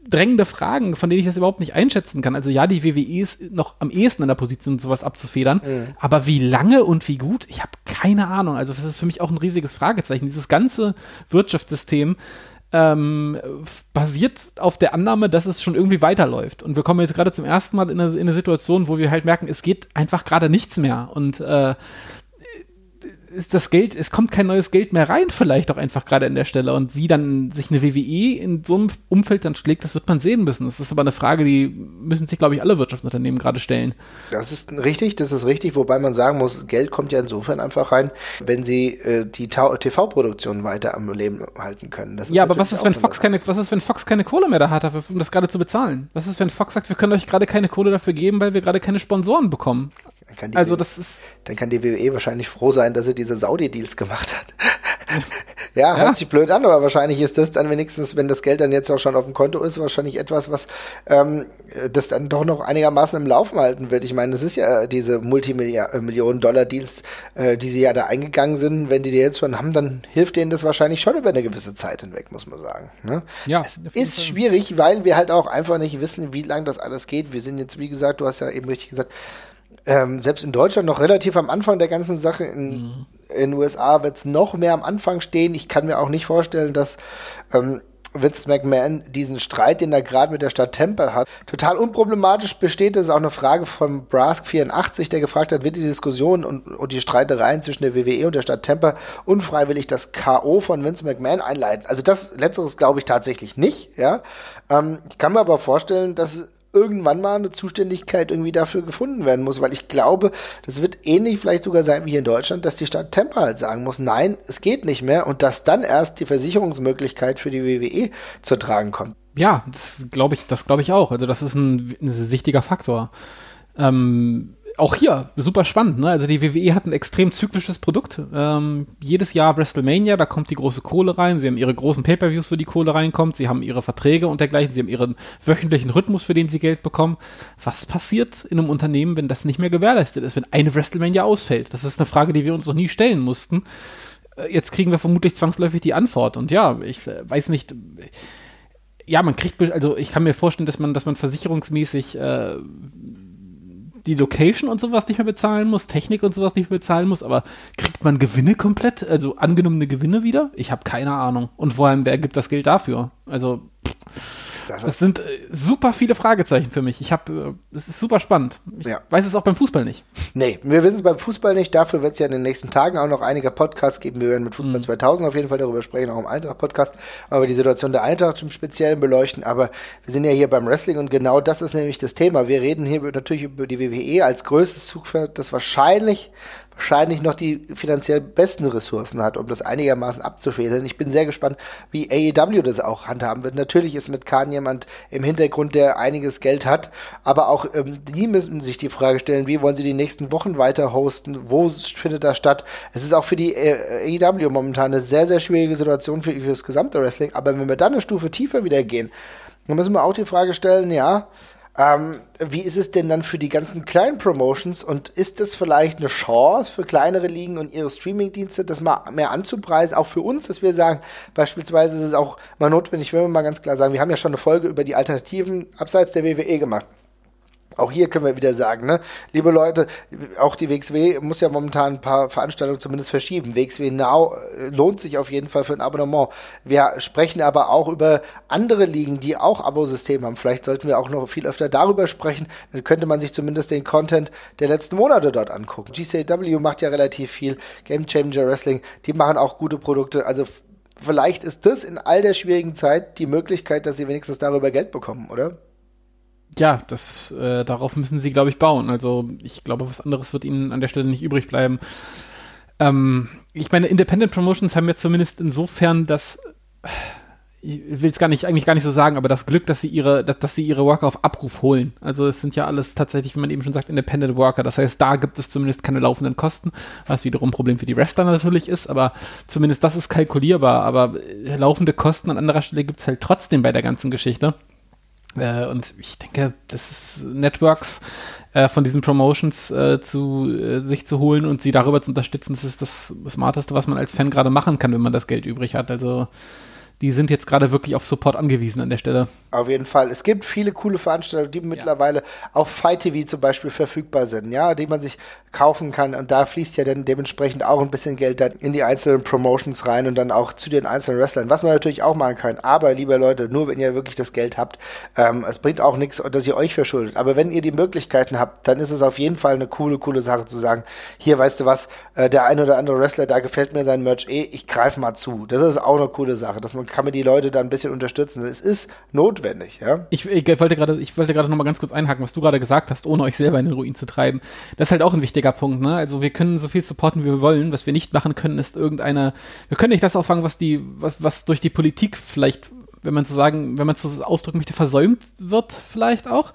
[SPEAKER 2] drängende Fragen, von denen ich das überhaupt nicht einschätzen kann. Also ja, die WWE ist noch am ehesten in der Position, sowas abzufedern. Mhm. Aber wie lange und wie gut, ich habe keine Ahnung. Also das ist für mich auch ein riesiges Fragezeichen. Dieses ganze Wirtschaftssystem ähm, basiert auf der Annahme, dass es schon irgendwie weiterläuft. Und wir kommen jetzt gerade zum ersten Mal in eine, in eine Situation, wo wir halt merken, es geht einfach gerade nichts mehr. Und äh, ist das Geld, es kommt kein neues Geld mehr rein, vielleicht auch einfach gerade an der Stelle. Und wie dann sich eine WWE in so einem Umfeld dann schlägt, das wird man sehen müssen. Das ist aber eine Frage, die müssen sich, glaube ich, alle Wirtschaftsunternehmen gerade stellen.
[SPEAKER 1] Das ist richtig, das ist richtig, wobei man sagen muss, Geld kommt ja insofern einfach rein, wenn sie äh, die TV-Produktion weiter am Leben halten können.
[SPEAKER 2] ja, aber was ist, wenn Fox keine, was ist, wenn Fox keine Kohle mehr da hat, dafür, um das gerade zu bezahlen? Was ist, wenn Fox sagt, wir können euch gerade keine Kohle dafür geben, weil wir gerade keine Sponsoren bekommen? Also das ist.
[SPEAKER 1] Dann kann die WWE wahrscheinlich froh sein, dass sie diese Saudi-Deals gemacht hat. ja, hört sich blöd an, aber wahrscheinlich ist das dann wenigstens, wenn das Geld dann jetzt auch schon auf dem Konto ist, wahrscheinlich etwas, was ähm, das dann doch noch einigermaßen im Laufen halten wird. Ich meine, das ist ja diese Multimillionen-Dollar-Deals, äh, die sie ja da eingegangen sind. Wenn die die jetzt schon haben, dann hilft denen das wahrscheinlich schon über eine gewisse Zeit hinweg, muss man sagen. Ne?
[SPEAKER 2] Ja.
[SPEAKER 1] Es ist schwierig, weil wir halt auch einfach nicht wissen, wie lange das alles geht. Wir sind jetzt, wie gesagt, du hast ja eben richtig gesagt, ähm, selbst in Deutschland noch relativ am Anfang der ganzen Sache. In, mhm. in USA wird es noch mehr am Anfang stehen. Ich kann mir auch nicht vorstellen, dass ähm, Vince McMahon diesen Streit, den er gerade mit der Stadt Tampa hat, total unproblematisch besteht. Das ist auch eine Frage von Brask84, der gefragt hat, wird die Diskussion und, und die Streitereien zwischen der WWE und der Stadt Tampa unfreiwillig das K.O. von Vince McMahon einleiten? Also das Letzteres glaube ich tatsächlich nicht, ja. Ähm, ich kann mir aber vorstellen, dass irgendwann mal eine Zuständigkeit irgendwie dafür gefunden werden muss, weil ich glaube, das wird ähnlich vielleicht sogar sein wie hier in Deutschland, dass die Stadt Tampa halt sagen muss, nein, es geht nicht mehr und dass dann erst die Versicherungsmöglichkeit für die WWE zu tragen kommt.
[SPEAKER 2] Ja, das glaube ich, das glaube ich auch. Also das ist ein, das ist ein wichtiger Faktor. Ähm, auch hier super spannend. Ne? Also die WWE hat ein extrem zyklisches Produkt. Ähm, jedes Jahr WrestleMania, da kommt die große Kohle rein. Sie haben ihre großen Pay-per-Views, wo die Kohle reinkommt. Sie haben ihre Verträge und dergleichen. Sie haben ihren wöchentlichen Rhythmus, für den sie Geld bekommen. Was passiert in einem Unternehmen, wenn das nicht mehr gewährleistet ist, wenn eine WrestleMania ausfällt? Das ist eine Frage, die wir uns noch nie stellen mussten. Äh, jetzt kriegen wir vermutlich zwangsläufig die Antwort. Und ja, ich äh, weiß nicht ja, man kriegt, also ich kann mir vorstellen, dass man, dass man versicherungsmäßig äh, die Location und sowas nicht mehr bezahlen muss, Technik und sowas nicht mehr bezahlen muss, aber kriegt man Gewinne komplett, also angenommene Gewinne wieder? Ich habe keine Ahnung. Und vor allem, wer gibt das Geld dafür? Also. Pff. Das, das sind äh, super viele Fragezeichen für mich. Ich habe, äh, es ist super spannend. Ich ja. weiß es auch beim Fußball nicht.
[SPEAKER 1] Nee, wir wissen es beim Fußball nicht. Dafür wird es ja in den nächsten Tagen auch noch einige Podcasts geben. Wir werden mit Fußball mhm. 2000 auf jeden Fall darüber sprechen, auch im Eintracht-Podcast, aber die Situation der Eintracht im Speziellen beleuchten. Aber wir sind ja hier beim Wrestling und genau das ist nämlich das Thema. Wir reden hier natürlich über die WWE als größtes Zugpferd, das wahrscheinlich wahrscheinlich noch die finanziell besten Ressourcen hat, um das einigermaßen abzufedern. Ich bin sehr gespannt, wie AEW das auch handhaben wird. Natürlich ist mit Khan jemand im Hintergrund, der einiges Geld hat, aber auch ähm, die müssen sich die Frage stellen, wie wollen sie die nächsten Wochen weiter hosten, wo findet das statt. Es ist auch für die äh, AEW momentan eine sehr, sehr schwierige Situation für, für das gesamte Wrestling, aber wenn wir dann eine Stufe tiefer wieder gehen, dann müssen wir auch die Frage stellen, ja, ähm, wie ist es denn dann für die ganzen kleinen Promotions und ist das vielleicht eine Chance für kleinere Ligen und ihre Streamingdienste, das mal mehr anzupreisen, auch für uns, dass wir sagen, beispielsweise ist es auch mal notwendig, wenn wir mal ganz klar sagen, wir haben ja schon eine Folge über die Alternativen abseits der WWE gemacht. Auch hier können wir wieder sagen, ne, liebe Leute, auch die WXW muss ja momentan ein paar Veranstaltungen zumindest verschieben. WXW Now äh, lohnt sich auf jeden Fall für ein Abonnement. Wir sprechen aber auch über andere Ligen, die auch Abosysteme haben. Vielleicht sollten wir auch noch viel öfter darüber sprechen. Dann könnte man sich zumindest den Content der letzten Monate dort angucken. GCW macht ja relativ viel. Game Changer Wrestling, die machen auch gute Produkte. Also vielleicht ist das in all der schwierigen Zeit die Möglichkeit, dass sie wenigstens darüber Geld bekommen, oder?
[SPEAKER 2] Ja, das, äh, darauf müssen sie, glaube ich, bauen. Also ich glaube, was anderes wird ihnen an der Stelle nicht übrig bleiben. Ähm, ich meine, Independent Promotions haben jetzt zumindest insofern das, ich will es gar nicht, eigentlich gar nicht so sagen, aber das Glück, dass sie ihre, dass, dass sie ihre Worker auf Abruf holen. Also es sind ja alles tatsächlich, wie man eben schon sagt, Independent Worker. Das heißt, da gibt es zumindest keine laufenden Kosten, was wiederum ein Problem für die Wrestler natürlich ist, aber zumindest das ist kalkulierbar. Aber äh, laufende Kosten an anderer Stelle gibt es halt trotzdem bei der ganzen Geschichte. Äh, und ich denke, das ist Networks äh, von diesen Promotions äh, zu äh, sich zu holen und sie darüber zu unterstützen, das ist das Smarteste, was man als Fan gerade machen kann, wenn man das Geld übrig hat. Also die sind jetzt gerade wirklich auf Support angewiesen an der Stelle.
[SPEAKER 1] Auf jeden Fall. Es gibt viele coole Veranstaltungen, die ja. mittlerweile auf Fight TV zum Beispiel verfügbar sind, ja, die man sich kaufen kann. Und da fließt ja dann dementsprechend auch ein bisschen Geld dann in die einzelnen Promotions rein und dann auch zu den einzelnen Wrestlern, was man natürlich auch machen kann. Aber, liebe Leute, nur wenn ihr wirklich das Geld habt, ähm, es bringt auch nichts, dass ihr euch verschuldet. Aber wenn ihr die Möglichkeiten habt, dann ist es auf jeden Fall eine coole, coole Sache zu sagen, hier, weißt du was, äh, der ein oder andere Wrestler, da gefällt mir sein Merch eh, ich greife mal zu. Das ist auch eine coole Sache, dass man kann mir die Leute da ein bisschen unterstützen. Es ist notwendig, ja.
[SPEAKER 2] Ich, ich wollte gerade, ich wollte gerade noch mal ganz kurz einhaken, was du gerade gesagt hast, ohne euch selber in den Ruin zu treiben. Das ist halt auch ein wichtiger Punkt, ne? Also wir können so viel supporten, wie wir wollen. Was wir nicht machen können, ist irgendeine, wir können nicht das auffangen, was die, was, was durch die Politik vielleicht wenn man so sagen, wenn man so ausdrücken möchte, versäumt wird vielleicht auch.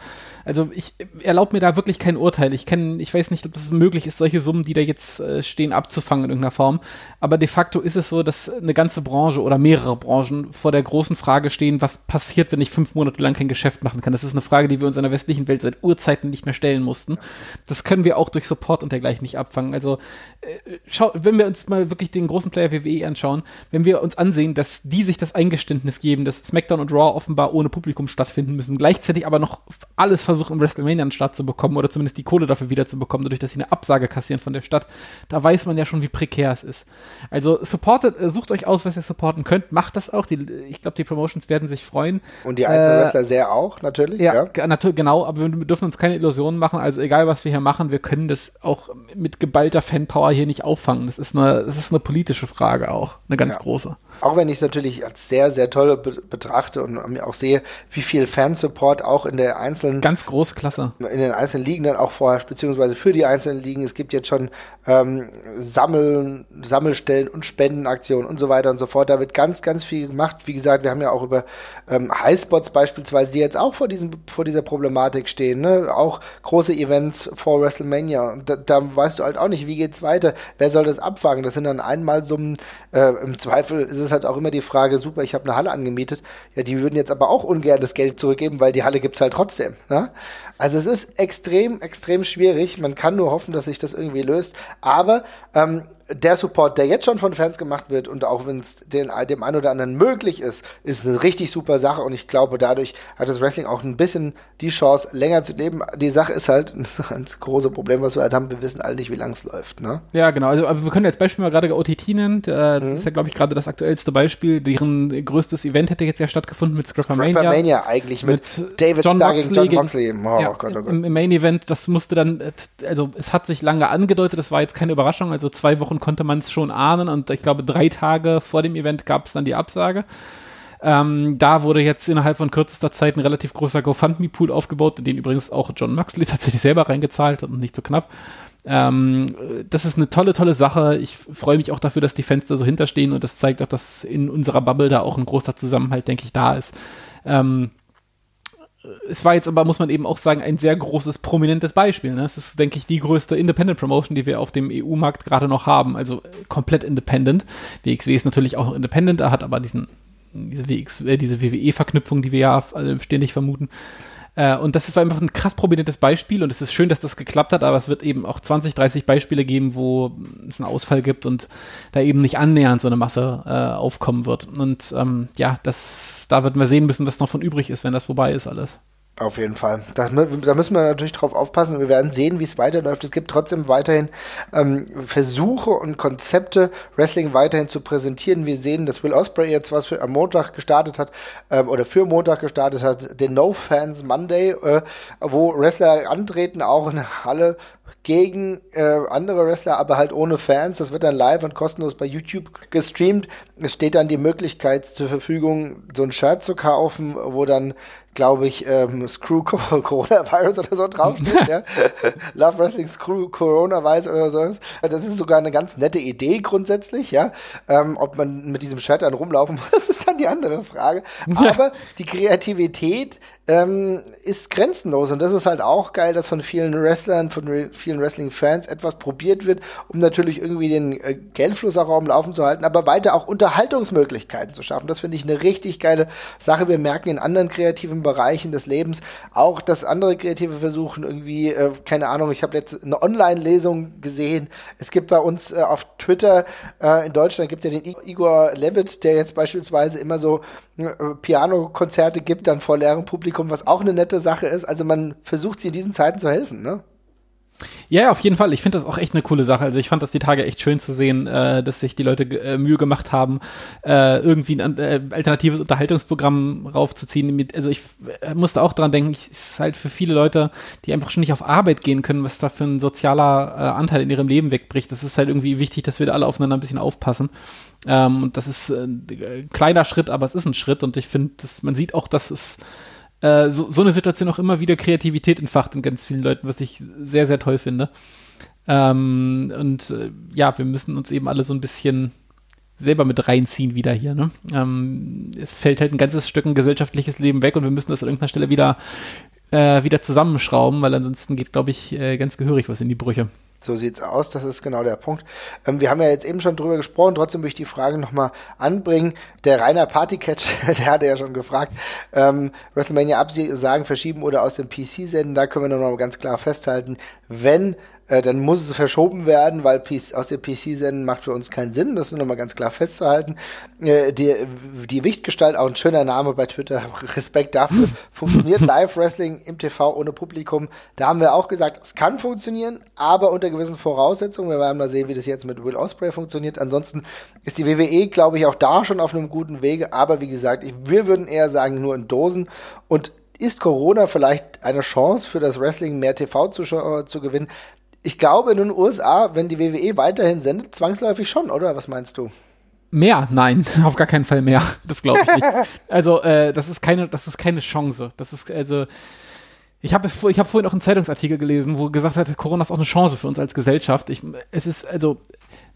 [SPEAKER 2] Also ich erlaube mir da wirklich kein Urteil. Ich kenne, ich weiß nicht, ob das möglich ist, solche Summen, die da jetzt äh, stehen, abzufangen in irgendeiner Form. Aber de facto ist es so, dass eine ganze Branche oder mehrere Branchen vor der großen Frage stehen, was passiert, wenn ich fünf Monate lang kein Geschäft machen kann. Das ist eine Frage, die wir uns in der westlichen Welt seit Urzeiten nicht mehr stellen mussten. Das können wir auch durch Support und dergleichen nicht abfangen. Also äh, schau, wenn wir uns mal wirklich den großen Player WWE anschauen, wenn wir uns ansehen, dass die sich das Eingeständnis geben, dass SmackDown und Raw offenbar ohne Publikum stattfinden müssen, gleichzeitig aber noch alles versuchen, versuchen, WrestleMania an den Start zu bekommen oder zumindest die Kohle dafür wieder zu bekommen, dadurch, dass sie eine Absage kassieren von der Stadt, da weiß man ja schon, wie prekär es ist. Also supportet, äh, sucht euch aus, was ihr supporten könnt, macht das auch. Die, ich glaube, die Promotions werden sich freuen.
[SPEAKER 1] Und die einzelnen äh, Wrestler sehr auch, natürlich.
[SPEAKER 2] Ja, ja. natürlich, genau, aber wir dürfen uns keine Illusionen machen. Also egal, was wir hier machen, wir können das auch mit geballter Fanpower hier nicht auffangen. Das ist eine, das ist eine politische Frage auch, eine ganz ja. große.
[SPEAKER 1] Auch wenn ich es natürlich als sehr, sehr toll be betrachte und auch sehe, wie viel Fansupport auch in der einzelnen.
[SPEAKER 2] Ganz große Klasse.
[SPEAKER 1] In den einzelnen Ligen dann auch vorherrscht, beziehungsweise für die einzelnen Ligen. Es gibt jetzt schon ähm, Sammeln, Sammelstellen und Spendenaktionen und so weiter und so fort. Da wird ganz, ganz viel gemacht. Wie gesagt, wir haben ja auch über ähm, Highspots beispielsweise, die jetzt auch vor, diesem, vor dieser Problematik stehen. Ne? Auch große Events vor WrestleMania. Da, da weißt du halt auch nicht, wie geht's weiter. Wer soll das abfangen? Das sind dann Einmalsummen. Äh, Im Zweifel ist es halt auch immer die Frage, super, ich habe eine Halle angemietet. Ja, die würden jetzt aber auch ungern das Geld zurückgeben, weil die Halle gibt's halt trotzdem. Ne? Also es ist extrem, extrem schwierig. Man kann nur hoffen, dass sich das irgendwie löst. Aber ähm, der Support, der jetzt schon von Fans gemacht wird und auch wenn es dem einen oder anderen möglich ist, ist eine richtig super Sache und ich glaube, dadurch hat das Wrestling auch ein bisschen die Chance, länger zu leben. Die Sache ist halt, das, große Problem, was wir halt haben, wir wissen alle nicht, wie lang es läuft. Ne?
[SPEAKER 2] Ja, genau. Also, aber wir können jetzt Beispiel mal gerade OTT nennen. Das mhm. ist ja, glaube ich, gerade das aktuellste Beispiel. Deren größtes Event hätte jetzt ja stattgefunden mit Scrappermania.
[SPEAKER 1] Scrappermania eigentlich mit, mit David
[SPEAKER 2] John
[SPEAKER 1] Starr
[SPEAKER 2] gegen
[SPEAKER 1] John Moxley.
[SPEAKER 2] Oh, ja, Gott, oh Gott. Im, Im Main Event, das musste dann, also es hat sich lange angedeutet, das war jetzt keine Überraschung, also zwei Wochen konnte man es schon ahnen und ich glaube, drei Tage vor dem Event gab es dann die Absage. Ähm, da wurde jetzt innerhalb von kürzester Zeit ein relativ großer GoFundMe-Pool aufgebaut, in den übrigens auch John Maxley tatsächlich selber reingezahlt hat und nicht so knapp. Ähm, das ist eine tolle, tolle Sache. Ich freue mich auch dafür, dass die da so hinterstehen und das zeigt auch, dass in unserer Bubble da auch ein großer Zusammenhalt, denke ich, da ist. Ähm, es war jetzt aber, muss man eben auch sagen, ein sehr großes, prominentes Beispiel. Ne? Es ist, denke ich, die größte Independent Promotion, die wir auf dem EU-Markt gerade noch haben. Also komplett independent. WXW ist natürlich auch independent, er hat aber diesen, diese, WX, äh, diese WWE-Verknüpfung, die wir ja äh, ständig vermuten. Äh, und das ist einfach ein krass prominentes Beispiel und es ist schön, dass das geklappt hat, aber es wird eben auch 20, 30 Beispiele geben, wo es einen Ausfall gibt und da eben nicht annähernd so eine Masse äh, aufkommen wird. Und ähm, ja, das da würden wir sehen müssen, was noch von übrig ist, wenn das vorbei ist alles.
[SPEAKER 1] Auf jeden Fall. Da, da, müssen wir natürlich drauf aufpassen. Wir werden sehen, wie es weiterläuft. Es gibt trotzdem weiterhin ähm, Versuche und Konzepte, Wrestling weiterhin zu präsentieren. Wir sehen, dass Will Osprey jetzt was für am Montag gestartet hat ähm, oder für Montag gestartet hat, den No Fans Monday, äh, wo Wrestler antreten, auch in der Halle gegen äh, andere Wrestler, aber halt ohne Fans. Das wird dann live und kostenlos bei YouTube gestreamt. Es steht dann die Möglichkeit zur Verfügung, so ein Shirt zu kaufen, wo dann glaube ich, ähm, Screw Coronavirus oder so draufsteht, ja. Love Wrestling Screw Coronavirus oder so. Das ist sogar eine ganz nette Idee grundsätzlich, ja. Ähm, ob man mit diesem Shirt dann rumlaufen muss, ist dann die andere Frage. Aber die Kreativität ähm, ist grenzenlos und das ist halt auch geil, dass von vielen Wrestlern, von vielen Wrestling-Fans etwas probiert wird, um natürlich irgendwie den äh, Geldfluss auch am Laufen zu halten, aber weiter auch Unterhaltungsmöglichkeiten zu schaffen. Das finde ich eine richtig geile Sache. Wir merken in anderen kreativen Bereichen des Lebens auch, dass andere Kreative versuchen irgendwie, äh, keine Ahnung, ich habe jetzt eine Online-Lesung gesehen. Es gibt bei uns äh, auf Twitter äh, in Deutschland gibt es ja den Igor Levitt, der jetzt beispielsweise immer so Piano-Konzerte gibt, dann vor leerem Publikum, was auch eine nette Sache ist. Also man versucht sie in diesen Zeiten zu helfen, ne?
[SPEAKER 2] Ja, auf jeden Fall. Ich finde das auch echt eine coole Sache. Also ich fand das die Tage echt schön zu sehen, äh, dass sich die Leute äh, Mühe gemacht haben, äh, irgendwie ein äh, alternatives Unterhaltungsprogramm raufzuziehen. Also ich äh, musste auch dran denken, es ist halt für viele Leute, die einfach schon nicht auf Arbeit gehen können, was da für ein sozialer äh, Anteil in ihrem Leben wegbricht. Das ist halt irgendwie wichtig, dass wir da alle aufeinander ein bisschen aufpassen. Ähm, und das ist ein kleiner Schritt, aber es ist ein Schritt. Und ich finde, man sieht auch, dass es äh, so, so eine Situation auch immer wieder Kreativität entfacht in ganz vielen Leuten, was ich sehr, sehr toll finde. Ähm, und äh, ja, wir müssen uns eben alle so ein bisschen selber mit reinziehen wieder hier. Ne? Ähm, es fällt halt ein ganzes Stück ein gesellschaftliches Leben weg und wir müssen das an irgendeiner Stelle wieder, äh, wieder zusammenschrauben, weil ansonsten geht, glaube ich, äh, ganz gehörig was in die Brüche.
[SPEAKER 1] So sieht's aus, das ist genau der Punkt. Ähm, wir haben ja jetzt eben schon drüber gesprochen, trotzdem will ich die Frage nochmal anbringen. Der Rainer Partycatch, der hatte ja schon gefragt, ähm, WrestleMania absagen, verschieben oder aus dem PC senden, da können wir nochmal ganz klar festhalten, wenn äh, dann muss es verschoben werden, weil PC, aus dem PC-Senden macht für uns keinen Sinn. Das nur noch mal ganz klar festzuhalten. Äh, die, die Wichtgestalt, auch ein schöner Name bei Twitter, Respekt dafür, funktioniert Live-Wrestling im TV ohne Publikum. Da haben wir auch gesagt, es kann funktionieren, aber unter gewissen Voraussetzungen. Wir werden mal sehen, wie das jetzt mit Will Osprey funktioniert. Ansonsten ist die WWE, glaube ich, auch da schon auf einem guten Wege. Aber wie gesagt, ich, wir würden eher sagen, nur in Dosen. Und ist Corona vielleicht eine Chance für das Wrestling mehr TV-Zuschauer zu gewinnen? Ich glaube, in den USA, wenn die WWE weiterhin sendet, zwangsläufig schon, oder? Was meinst du?
[SPEAKER 2] Mehr? Nein, auf gar keinen Fall mehr. Das glaube ich nicht. also, äh, das ist keine, das ist keine Chance. Das ist, also, ich habe ich hab vorhin auch einen Zeitungsartikel gelesen, wo gesagt hat, Corona ist auch eine Chance für uns als Gesellschaft. Ich, es ist, also,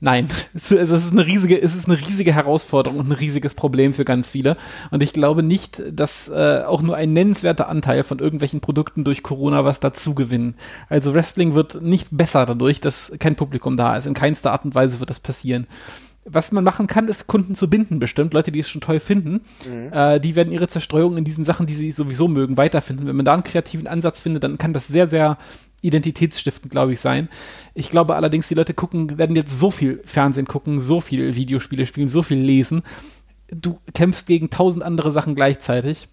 [SPEAKER 2] Nein, es ist eine riesige, es ist eine riesige Herausforderung und ein riesiges Problem für ganz viele. Und ich glaube nicht, dass äh, auch nur ein nennenswerter Anteil von irgendwelchen Produkten durch Corona was dazu gewinnen. Also Wrestling wird nicht besser dadurch, dass kein Publikum da ist. In keinster Art und Weise wird das passieren was man machen kann, ist Kunden zu binden, bestimmt. Leute, die es schon toll finden, mhm. äh, die werden ihre Zerstreuung in diesen Sachen, die sie sowieso mögen, weiterfinden. Wenn man da einen kreativen Ansatz findet, dann kann das sehr, sehr identitätsstiftend, glaube ich, sein. Ich glaube allerdings, die Leute gucken, werden jetzt so viel Fernsehen gucken, so viel Videospiele spielen, so viel lesen. Du kämpfst gegen tausend andere Sachen gleichzeitig.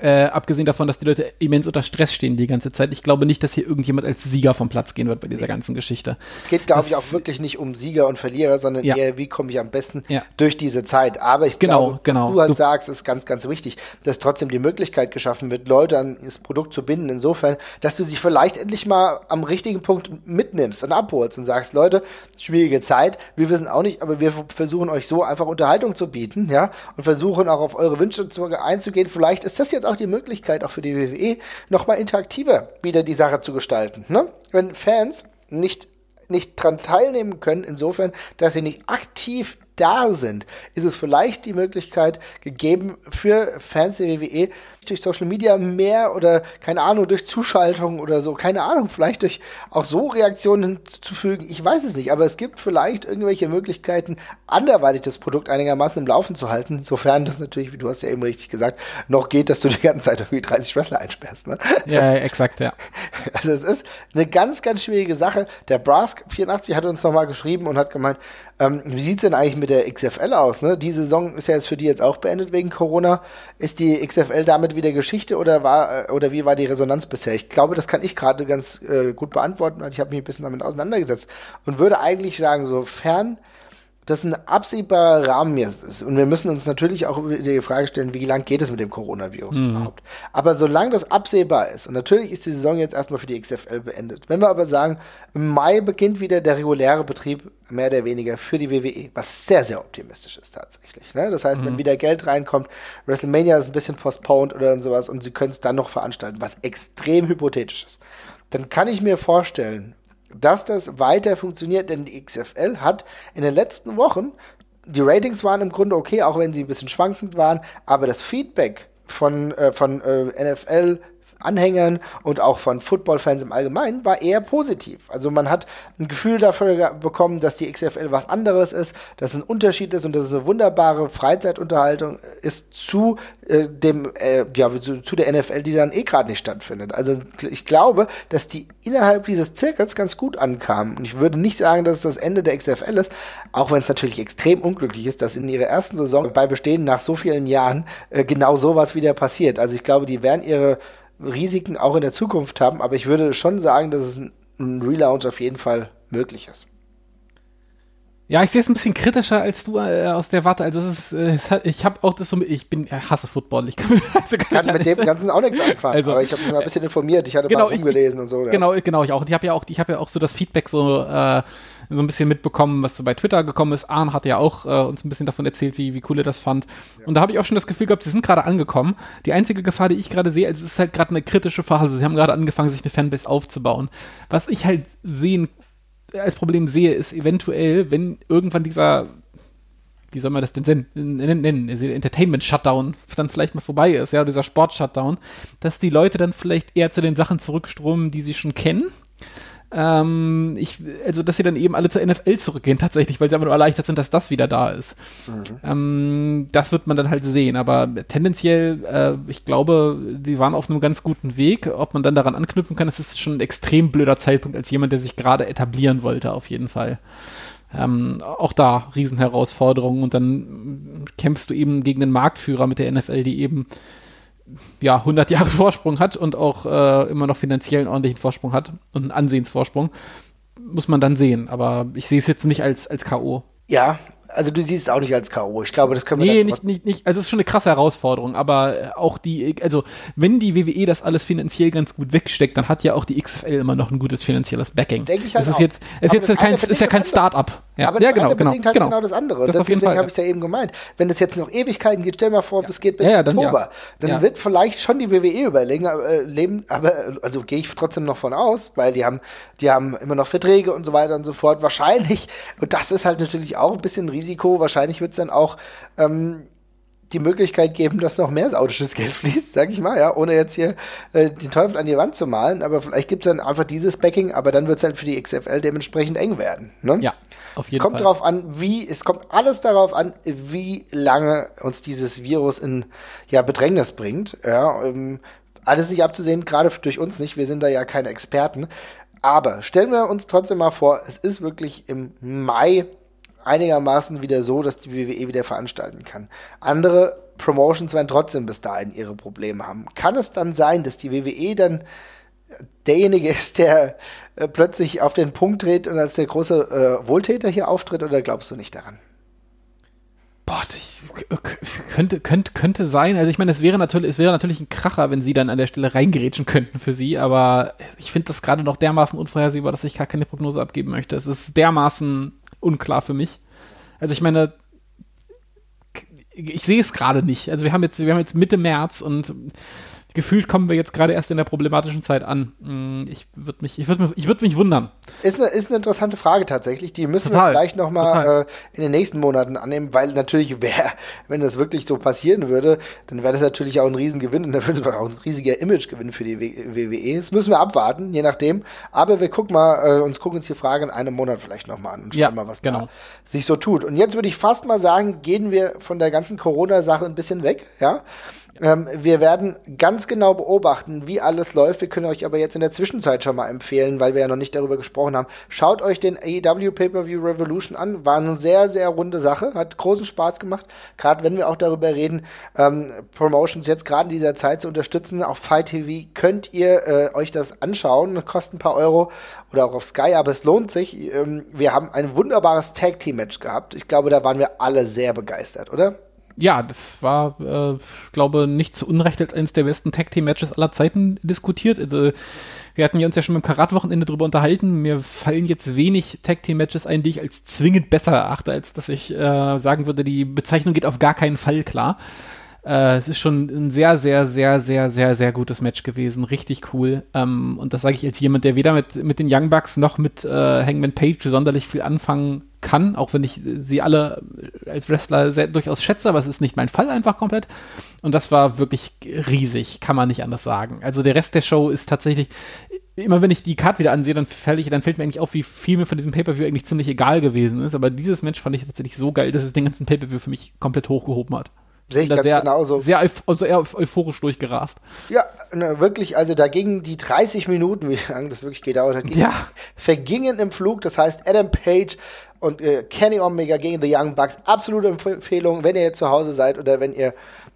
[SPEAKER 2] Äh, abgesehen davon, dass die Leute immens unter Stress stehen die ganze Zeit. Ich glaube nicht, dass hier irgendjemand als Sieger vom Platz gehen wird bei dieser ganzen Geschichte.
[SPEAKER 1] Es geht, glaube ich, auch wirklich nicht um Sieger und Verlierer, sondern ja. eher, wie komme ich am besten ja. durch diese Zeit. Aber ich
[SPEAKER 2] genau,
[SPEAKER 1] glaube,
[SPEAKER 2] genau.
[SPEAKER 1] was du halt du sagst, ist ganz, ganz wichtig, dass trotzdem die Möglichkeit geschaffen wird, Leute an das Produkt zu binden. Insofern, dass du sie vielleicht endlich mal am richtigen Punkt mitnimmst und abholst und sagst, Leute, schwierige Zeit, wir wissen auch nicht, aber wir versuchen euch so einfach Unterhaltung zu bieten, ja, und versuchen auch auf eure Wünsche einzugehen. Vielleicht ist das jetzt auch die Möglichkeit, auch für die WWE, nochmal interaktiver wieder die Sache zu gestalten. Ne? Wenn Fans nicht, nicht dran teilnehmen können, insofern, dass sie nicht aktiv da sind, ist es vielleicht die Möglichkeit gegeben für Fans der WWE, durch Social Media mehr oder keine Ahnung, durch Zuschaltung oder so, keine Ahnung, vielleicht durch auch so Reaktionen hinzufügen. Ich weiß es nicht, aber es gibt vielleicht irgendwelche Möglichkeiten, anderweitig das Produkt einigermaßen im Laufen zu halten, sofern das natürlich, wie du hast ja eben richtig gesagt, noch geht, dass du die ganze Zeit irgendwie 30 Wrestler einsperrst. Ne?
[SPEAKER 2] Ja, exakt, ja.
[SPEAKER 1] Also es ist eine ganz, ganz schwierige Sache. Der Brask84 hat uns nochmal geschrieben und hat gemeint, ähm, wie sieht's denn eigentlich mit der XFL aus? Ne? Die Saison ist ja jetzt für die jetzt auch beendet wegen Corona. Ist die XFL damit wieder Geschichte oder war äh, oder wie war die Resonanz bisher? Ich glaube, das kann ich gerade ganz äh, gut beantworten, weil ich habe mich ein bisschen damit auseinandergesetzt und würde eigentlich sagen, sofern das ein absehbarer Rahmen jetzt ist. Und wir müssen uns natürlich auch die Frage stellen, wie lang geht es mit dem Coronavirus mhm. überhaupt? Aber solange das absehbar ist, und natürlich ist die Saison jetzt erstmal für die XFL beendet. Wenn wir aber sagen, im Mai beginnt wieder der reguläre Betrieb, mehr oder weniger, für die WWE, was sehr, sehr optimistisch ist tatsächlich. Ne? Das heißt, mhm. wenn wieder Geld reinkommt, WrestleMania ist ein bisschen postponed oder sowas und sie können es dann noch veranstalten, was extrem hypothetisch ist. Dann kann ich mir vorstellen, dass das weiter funktioniert, denn die XFL hat in den letzten Wochen, die Ratings waren im Grunde okay, auch wenn sie ein bisschen schwankend waren, aber das Feedback von, äh, von äh, NFL Anhängern und auch von Football-Fans im Allgemeinen war eher positiv. Also man hat ein Gefühl dafür bekommen, dass die XFL was anderes ist, dass es ein Unterschied ist und dass es eine wunderbare Freizeitunterhaltung ist zu äh, dem äh, ja zu, zu, der NFL, die dann eh gerade nicht stattfindet. Also ich glaube, dass die innerhalb dieses Zirkels ganz gut ankamen. Und ich würde nicht sagen, dass es das Ende der XFL ist, auch wenn es natürlich extrem unglücklich ist, dass in ihrer ersten Saison bei Bestehen nach so vielen Jahren äh, genau sowas wieder passiert. Also ich glaube, die werden ihre Risiken auch in der Zukunft haben, aber ich würde schon sagen, dass es ein Relaunch auf jeden Fall möglich ist.
[SPEAKER 2] Ja, ich sehe es ein bisschen kritischer als du äh, aus der Warte. Also es ist, äh, ich habe auch das so, ich bin, äh, hasse Football. Ich kann,
[SPEAKER 1] also kann mit dem Ganzen auch nichts anfangen. Also, aber ich habe mich mal ein bisschen informiert. Ich hatte
[SPEAKER 2] genau,
[SPEAKER 1] mal rumgelesen und so.
[SPEAKER 2] Ja. Genau, genau, ich auch. Und ich habe ja auch, ich habe ja auch so das Feedback so äh, so ein bisschen mitbekommen, was so bei Twitter gekommen ist. Arne hat ja auch äh, uns ein bisschen davon erzählt, wie, wie cool er das fand. Ja. Und da habe ich auch schon das Gefühl gehabt, sie sind gerade angekommen. Die einzige Gefahr, die ich gerade sehe, also es ist halt gerade eine kritische Phase. Sie haben gerade angefangen, sich eine Fanbase aufzubauen. Was ich halt sehen als Problem sehe, ist eventuell, wenn irgendwann dieser wie soll man das denn nennen, Entertainment-Shutdown dann vielleicht mal vorbei ist, ja, dieser Sport-Shutdown, dass die Leute dann vielleicht eher zu den Sachen zurückströmen, die sie schon kennen ähm, ich, also, dass sie dann eben alle zur NFL zurückgehen, tatsächlich, weil sie aber nur erleichtert sind, dass das wieder da ist. Mhm. Ähm, das wird man dann halt sehen. Aber tendenziell, äh, ich glaube, die waren auf einem ganz guten Weg. Ob man dann daran anknüpfen kann, das ist schon ein extrem blöder Zeitpunkt als jemand, der sich gerade etablieren wollte, auf jeden Fall. Ähm, auch da Riesenherausforderungen und dann kämpfst du eben gegen den Marktführer mit der NFL, die eben ja, 100 Jahre Vorsprung hat und auch äh, immer noch finanziell einen ordentlichen Vorsprung hat und einen Ansehensvorsprung, muss man dann sehen. Aber ich sehe es jetzt nicht als, als K.O.
[SPEAKER 1] Ja, also du siehst es auch nicht als K.O. Ich glaube, das können
[SPEAKER 2] wir Nee, nicht, nicht, nicht. Also es ist schon eine krasse Herausforderung, aber auch die, also wenn die WWE das alles finanziell ganz gut wegsteckt, dann hat ja auch die XFL immer noch ein gutes finanzielles Backing.
[SPEAKER 1] Denke ich halt
[SPEAKER 2] das ist auch. jetzt, ist jetzt kein, ist ja kein Start-up.
[SPEAKER 1] Ja, aber
[SPEAKER 2] ja,
[SPEAKER 1] genau, genau, halt genau. genau das andere.
[SPEAKER 2] Das
[SPEAKER 1] und deswegen habe ich es ja eben gemeint. Wenn es jetzt noch Ewigkeiten geht, stell mal vor, ja. es geht bis
[SPEAKER 2] ja,
[SPEAKER 1] ja, dann, Oktober, dann wird vielleicht schon die WWE überlegen, äh, leben, aber also gehe ich trotzdem noch von aus, weil die haben, die haben immer noch Verträge und so weiter und so fort. Wahrscheinlich, und das ist halt natürlich auch ein bisschen Risiko, wahrscheinlich wird es dann auch ähm, die Möglichkeit geben, dass noch mehr saudisches Geld fließt, sag ich mal, ja, ohne jetzt hier äh, den Teufel an die Wand zu malen, aber vielleicht gibt es dann einfach dieses Backing, aber dann wird es dann für die XFL dementsprechend eng werden. Ne?
[SPEAKER 2] Ja, auf jeden
[SPEAKER 1] es kommt
[SPEAKER 2] Fall.
[SPEAKER 1] darauf an, wie, es kommt alles darauf an, wie lange uns dieses Virus in ja, Bedrängnis bringt. Ja, ähm, alles nicht abzusehen, gerade durch uns nicht, wir sind da ja keine Experten. Aber stellen wir uns trotzdem mal vor, es ist wirklich im Mai einigermaßen wieder so, dass die WWE wieder veranstalten kann. Andere Promotions werden trotzdem bis dahin ihre Probleme haben. Kann es dann sein, dass die WWE dann derjenige ist, der äh, plötzlich auf den Punkt dreht und als der große äh, Wohltäter hier auftritt, oder glaubst du nicht daran?
[SPEAKER 2] Boah, das könnte, könnte, könnte sein. Also ich meine, es wäre natürlich, es wäre natürlich ein Kracher, wenn sie dann an der Stelle reingerätschen könnten für sie, aber ich finde das gerade noch dermaßen unvorhersehbar, dass ich gar keine Prognose abgeben möchte. Es ist dermaßen unklar für mich. Also ich meine, ich sehe es gerade nicht. Also wir haben jetzt, wir haben jetzt Mitte März und gefühlt kommen wir jetzt gerade erst in der problematischen Zeit an. Mm, ich würde mich, ich würde mich, ich würde mich wundern.
[SPEAKER 1] Ist eine, ist eine interessante Frage tatsächlich. Die müssen Total. wir vielleicht noch mal äh, in den nächsten Monaten annehmen, weil natürlich wäre, wenn das wirklich so passieren würde, dann wäre das natürlich auch ein Riesengewinn und dann würde es auch ein riesiger Imagegewinn für die WWE. Das müssen wir abwarten, je nachdem. Aber wir gucken mal, äh, uns gucken uns die Frage in einem Monat vielleicht noch mal an und schauen
[SPEAKER 2] ja,
[SPEAKER 1] mal, was
[SPEAKER 2] genau.
[SPEAKER 1] da sich so tut. Und jetzt würde ich fast mal sagen, gehen wir von der ganzen Corona-Sache ein bisschen weg, ja Ähm, wir werden ganz genau beobachten, wie alles läuft. Wir können euch aber jetzt in der Zwischenzeit schon mal empfehlen, weil wir ja noch nicht darüber gesprochen haben. Schaut euch den AEW Pay-Per-View Revolution an. War eine sehr, sehr runde Sache. Hat großen Spaß gemacht. Gerade wenn wir auch darüber reden, ähm, Promotions jetzt gerade in dieser Zeit zu unterstützen. Auf Fight TV könnt ihr äh, euch das anschauen. Kostet ein paar Euro oder auch auf Sky, aber es lohnt sich. Ähm, wir haben ein wunderbares Tag-Team-Match gehabt. Ich glaube, da waren wir alle sehr begeistert, oder?
[SPEAKER 2] Ja, das war, äh, glaube nicht zu Unrecht als eines der besten Tag Team Matches aller Zeiten diskutiert. Also wir hatten uns ja schon beim Karat-Wochenende drüber unterhalten. Mir fallen jetzt wenig Tag Team Matches ein, die ich als zwingend besser erachte, als dass ich äh, sagen würde, die Bezeichnung geht auf gar keinen Fall klar. Äh, es ist schon ein sehr, sehr, sehr, sehr, sehr, sehr gutes Match gewesen. Richtig cool. Ähm, und das sage ich als jemand, der weder mit, mit den Young Bucks noch mit äh, Hangman Page sonderlich viel anfangen kann, auch wenn ich sie alle als Wrestler sehr, durchaus schätze, aber es ist nicht mein Fall einfach komplett. Und das war wirklich riesig, kann man nicht anders sagen. Also der Rest der Show ist tatsächlich, immer wenn ich die Card wieder ansehe, dann fällt, ich, dann fällt mir eigentlich auf, wie viel mir von diesem Pay-Per-View eigentlich ziemlich egal gewesen ist. Aber dieses Match fand ich tatsächlich so geil, dass es den ganzen Pay-Per-View für mich komplett hochgehoben hat.
[SPEAKER 1] Sehe ich ganz
[SPEAKER 2] sehr,
[SPEAKER 1] genauso.
[SPEAKER 2] Sehr also eher euphorisch durchgerast.
[SPEAKER 1] Ja, ne, wirklich, also da gingen die 30 Minuten, wie lange das wirklich gedauert hat,
[SPEAKER 2] ja.
[SPEAKER 1] vergingen im Flug. Das heißt, Adam Page und äh, Kenny Omega gegen The Young Bucks. Absolute Empfehlung, wenn ihr jetzt zu Hause seid oder wenn ihr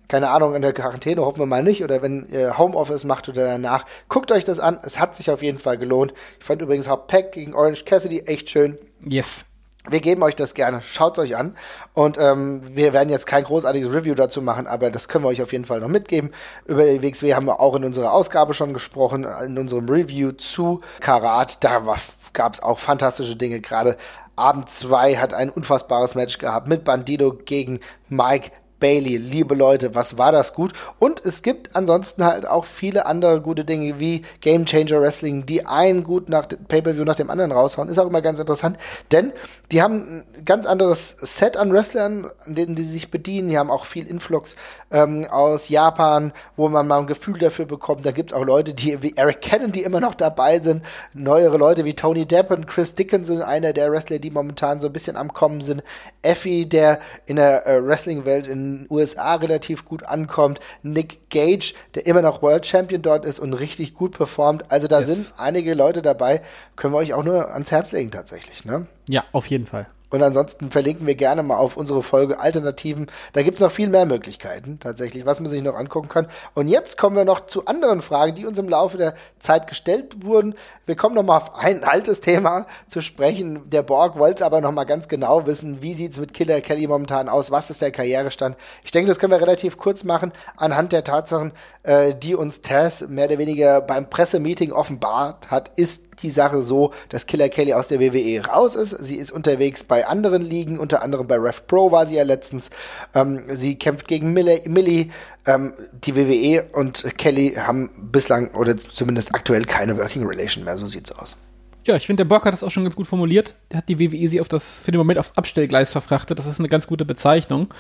[SPEAKER 1] keine Ahnung, in der Quarantäne hoffen wir mal nicht, oder wenn ihr Homeoffice macht oder danach, guckt euch das an. Es hat sich auf jeden Fall gelohnt. Ich fand übrigens auch Pack gegen Orange Cassidy echt schön.
[SPEAKER 2] Yes.
[SPEAKER 1] Wir geben euch das gerne. Schaut euch an. Und ähm, wir werden jetzt kein großartiges Review dazu machen, aber das können wir euch auf jeden Fall noch mitgeben. Über die WXW haben wir auch in unserer Ausgabe schon gesprochen, in unserem Review zu Karat. Da gab es auch fantastische Dinge. Gerade Abend 2 hat ein unfassbares Match gehabt mit Bandido gegen Mike Bailey. Liebe Leute, was war das gut? Und es gibt ansonsten halt auch viele andere gute Dinge wie Game Changer Wrestling, die einen gut nach Pay-Per-View nach dem anderen raushauen. Ist auch immer ganz interessant, denn die haben ein ganz anderes Set an Wrestlern, an denen die sich bedienen. Die haben auch viel Influx ähm, aus Japan, wo man mal ein Gefühl dafür bekommt. Da gibt es auch Leute, die wie Eric Cannon, die immer noch dabei sind. Neuere Leute wie Tony Depp und Chris Dickinson, einer der Wrestler, die momentan so ein bisschen am Kommen sind. Effie, der in der äh, Wrestling-Welt in USA relativ gut ankommt. Nick Gage, der immer noch World Champion dort ist und richtig gut performt. Also da yes. sind einige Leute dabei, können wir euch auch nur ans Herz legen tatsächlich. Ne?
[SPEAKER 2] Ja, auf jeden Fall.
[SPEAKER 1] Und ansonsten verlinken wir gerne mal auf unsere Folge Alternativen. Da gibt es noch viel mehr Möglichkeiten, tatsächlich, was man sich noch angucken kann. Und jetzt kommen wir noch zu anderen Fragen, die uns im Laufe der Zeit gestellt wurden. Wir kommen noch mal auf ein altes Thema zu sprechen. Der Borg wollte aber noch mal ganz genau wissen, wie sieht es mit Killer Kelly momentan aus? Was ist der Karrierestand? Ich denke, das können wir relativ kurz machen anhand der Tatsachen, äh, die uns Tess mehr oder weniger beim Pressemeeting offenbart hat, ist die Sache so, dass Killer Kelly aus der WWE raus ist. Sie ist unterwegs bei anderen Ligen, unter anderem bei Rev Pro war sie ja letztens. Ähm, sie kämpft gegen Millie. Millie ähm, die WWE und Kelly haben bislang oder zumindest aktuell keine Working Relation mehr. So sieht's aus.
[SPEAKER 2] Ja, ich finde, der Bock hat das auch schon ganz gut formuliert. Der hat die WWE sie auf das, für den Moment aufs Abstellgleis verfrachtet. Das ist eine ganz gute Bezeichnung.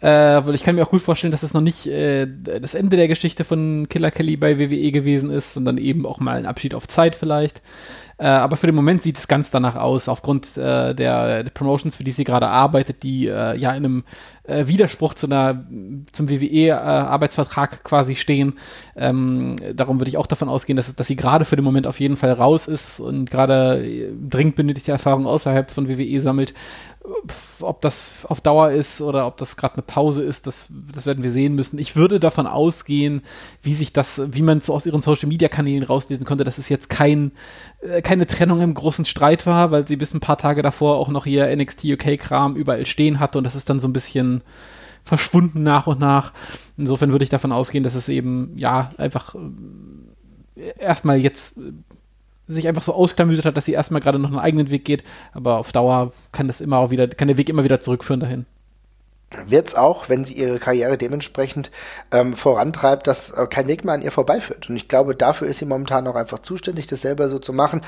[SPEAKER 2] Äh, weil ich kann mir auch gut vorstellen, dass das noch nicht äh, das Ende der Geschichte von Killer Kelly bei WWE gewesen ist, sondern eben auch mal ein Abschied auf Zeit vielleicht. Äh, aber für den Moment sieht es ganz danach aus, aufgrund äh, der, der, Promotions, für die sie gerade arbeitet, die äh, ja in einem äh, Widerspruch zu einer, zum WWE-Arbeitsvertrag äh, quasi stehen. Ähm, darum würde ich auch davon ausgehen, dass, dass sie gerade für den Moment auf jeden Fall raus ist und gerade äh, dringend benötigte Erfahrung außerhalb von WWE sammelt ob das auf Dauer ist oder ob das gerade eine Pause ist, das, das werden wir sehen müssen. Ich würde davon ausgehen, wie sich das, wie man so aus ihren Social Media Kanälen rauslesen konnte, dass es jetzt kein, äh, keine Trennung im großen Streit war, weil sie bis ein paar Tage davor auch noch ihr NXT UK Kram überall stehen hatte und das ist dann so ein bisschen verschwunden nach und nach. Insofern würde ich davon ausgehen, dass es eben, ja, einfach äh, erstmal jetzt sich einfach so ausklamüsert hat, dass sie erstmal gerade noch einen eigenen Weg geht, aber auf Dauer kann das immer auch wieder, kann der Weg immer wieder zurückführen dahin
[SPEAKER 1] wird es auch, wenn sie ihre Karriere dementsprechend ähm, vorantreibt, dass äh, kein Weg mehr an ihr vorbeiführt. Und ich glaube, dafür ist sie momentan auch einfach zuständig, das selber so zu machen.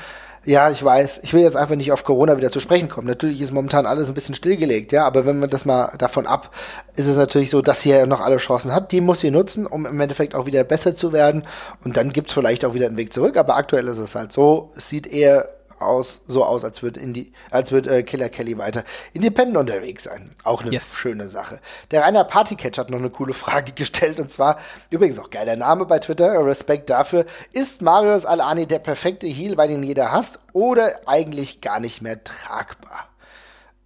[SPEAKER 1] Ja, ich weiß, ich will jetzt einfach nicht auf Corona wieder zu sprechen kommen. Natürlich ist momentan alles ein bisschen stillgelegt, ja, aber wenn man das mal davon ab, ist es natürlich so, dass sie ja noch alle Chancen hat. Die muss sie nutzen, um im Endeffekt auch wieder besser zu werden. Und dann gibt es vielleicht auch wieder einen Weg zurück. Aber aktuell ist es halt so, es sieht eher aus, so aus, als würde Indie, als würde äh, Killer Kelly weiter independent unterwegs sein. Auch eine yes. schöne Sache. Der Rainer Partycatch hat noch eine coole Frage gestellt und zwar, übrigens auch geiler Name bei Twitter, Respekt dafür. Ist Marius Alani der perfekte Heal, weil ihn jeder hasst oder eigentlich gar nicht mehr tragbar?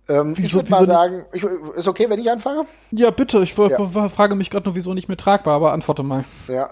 [SPEAKER 1] Ähm, wieso, ich würde mal sagen, ich, ist okay, wenn ich anfange?
[SPEAKER 2] Ja, bitte. Ich ja. frage mich gerade nur, wieso nicht mehr tragbar, aber antworte mal.
[SPEAKER 1] Ja.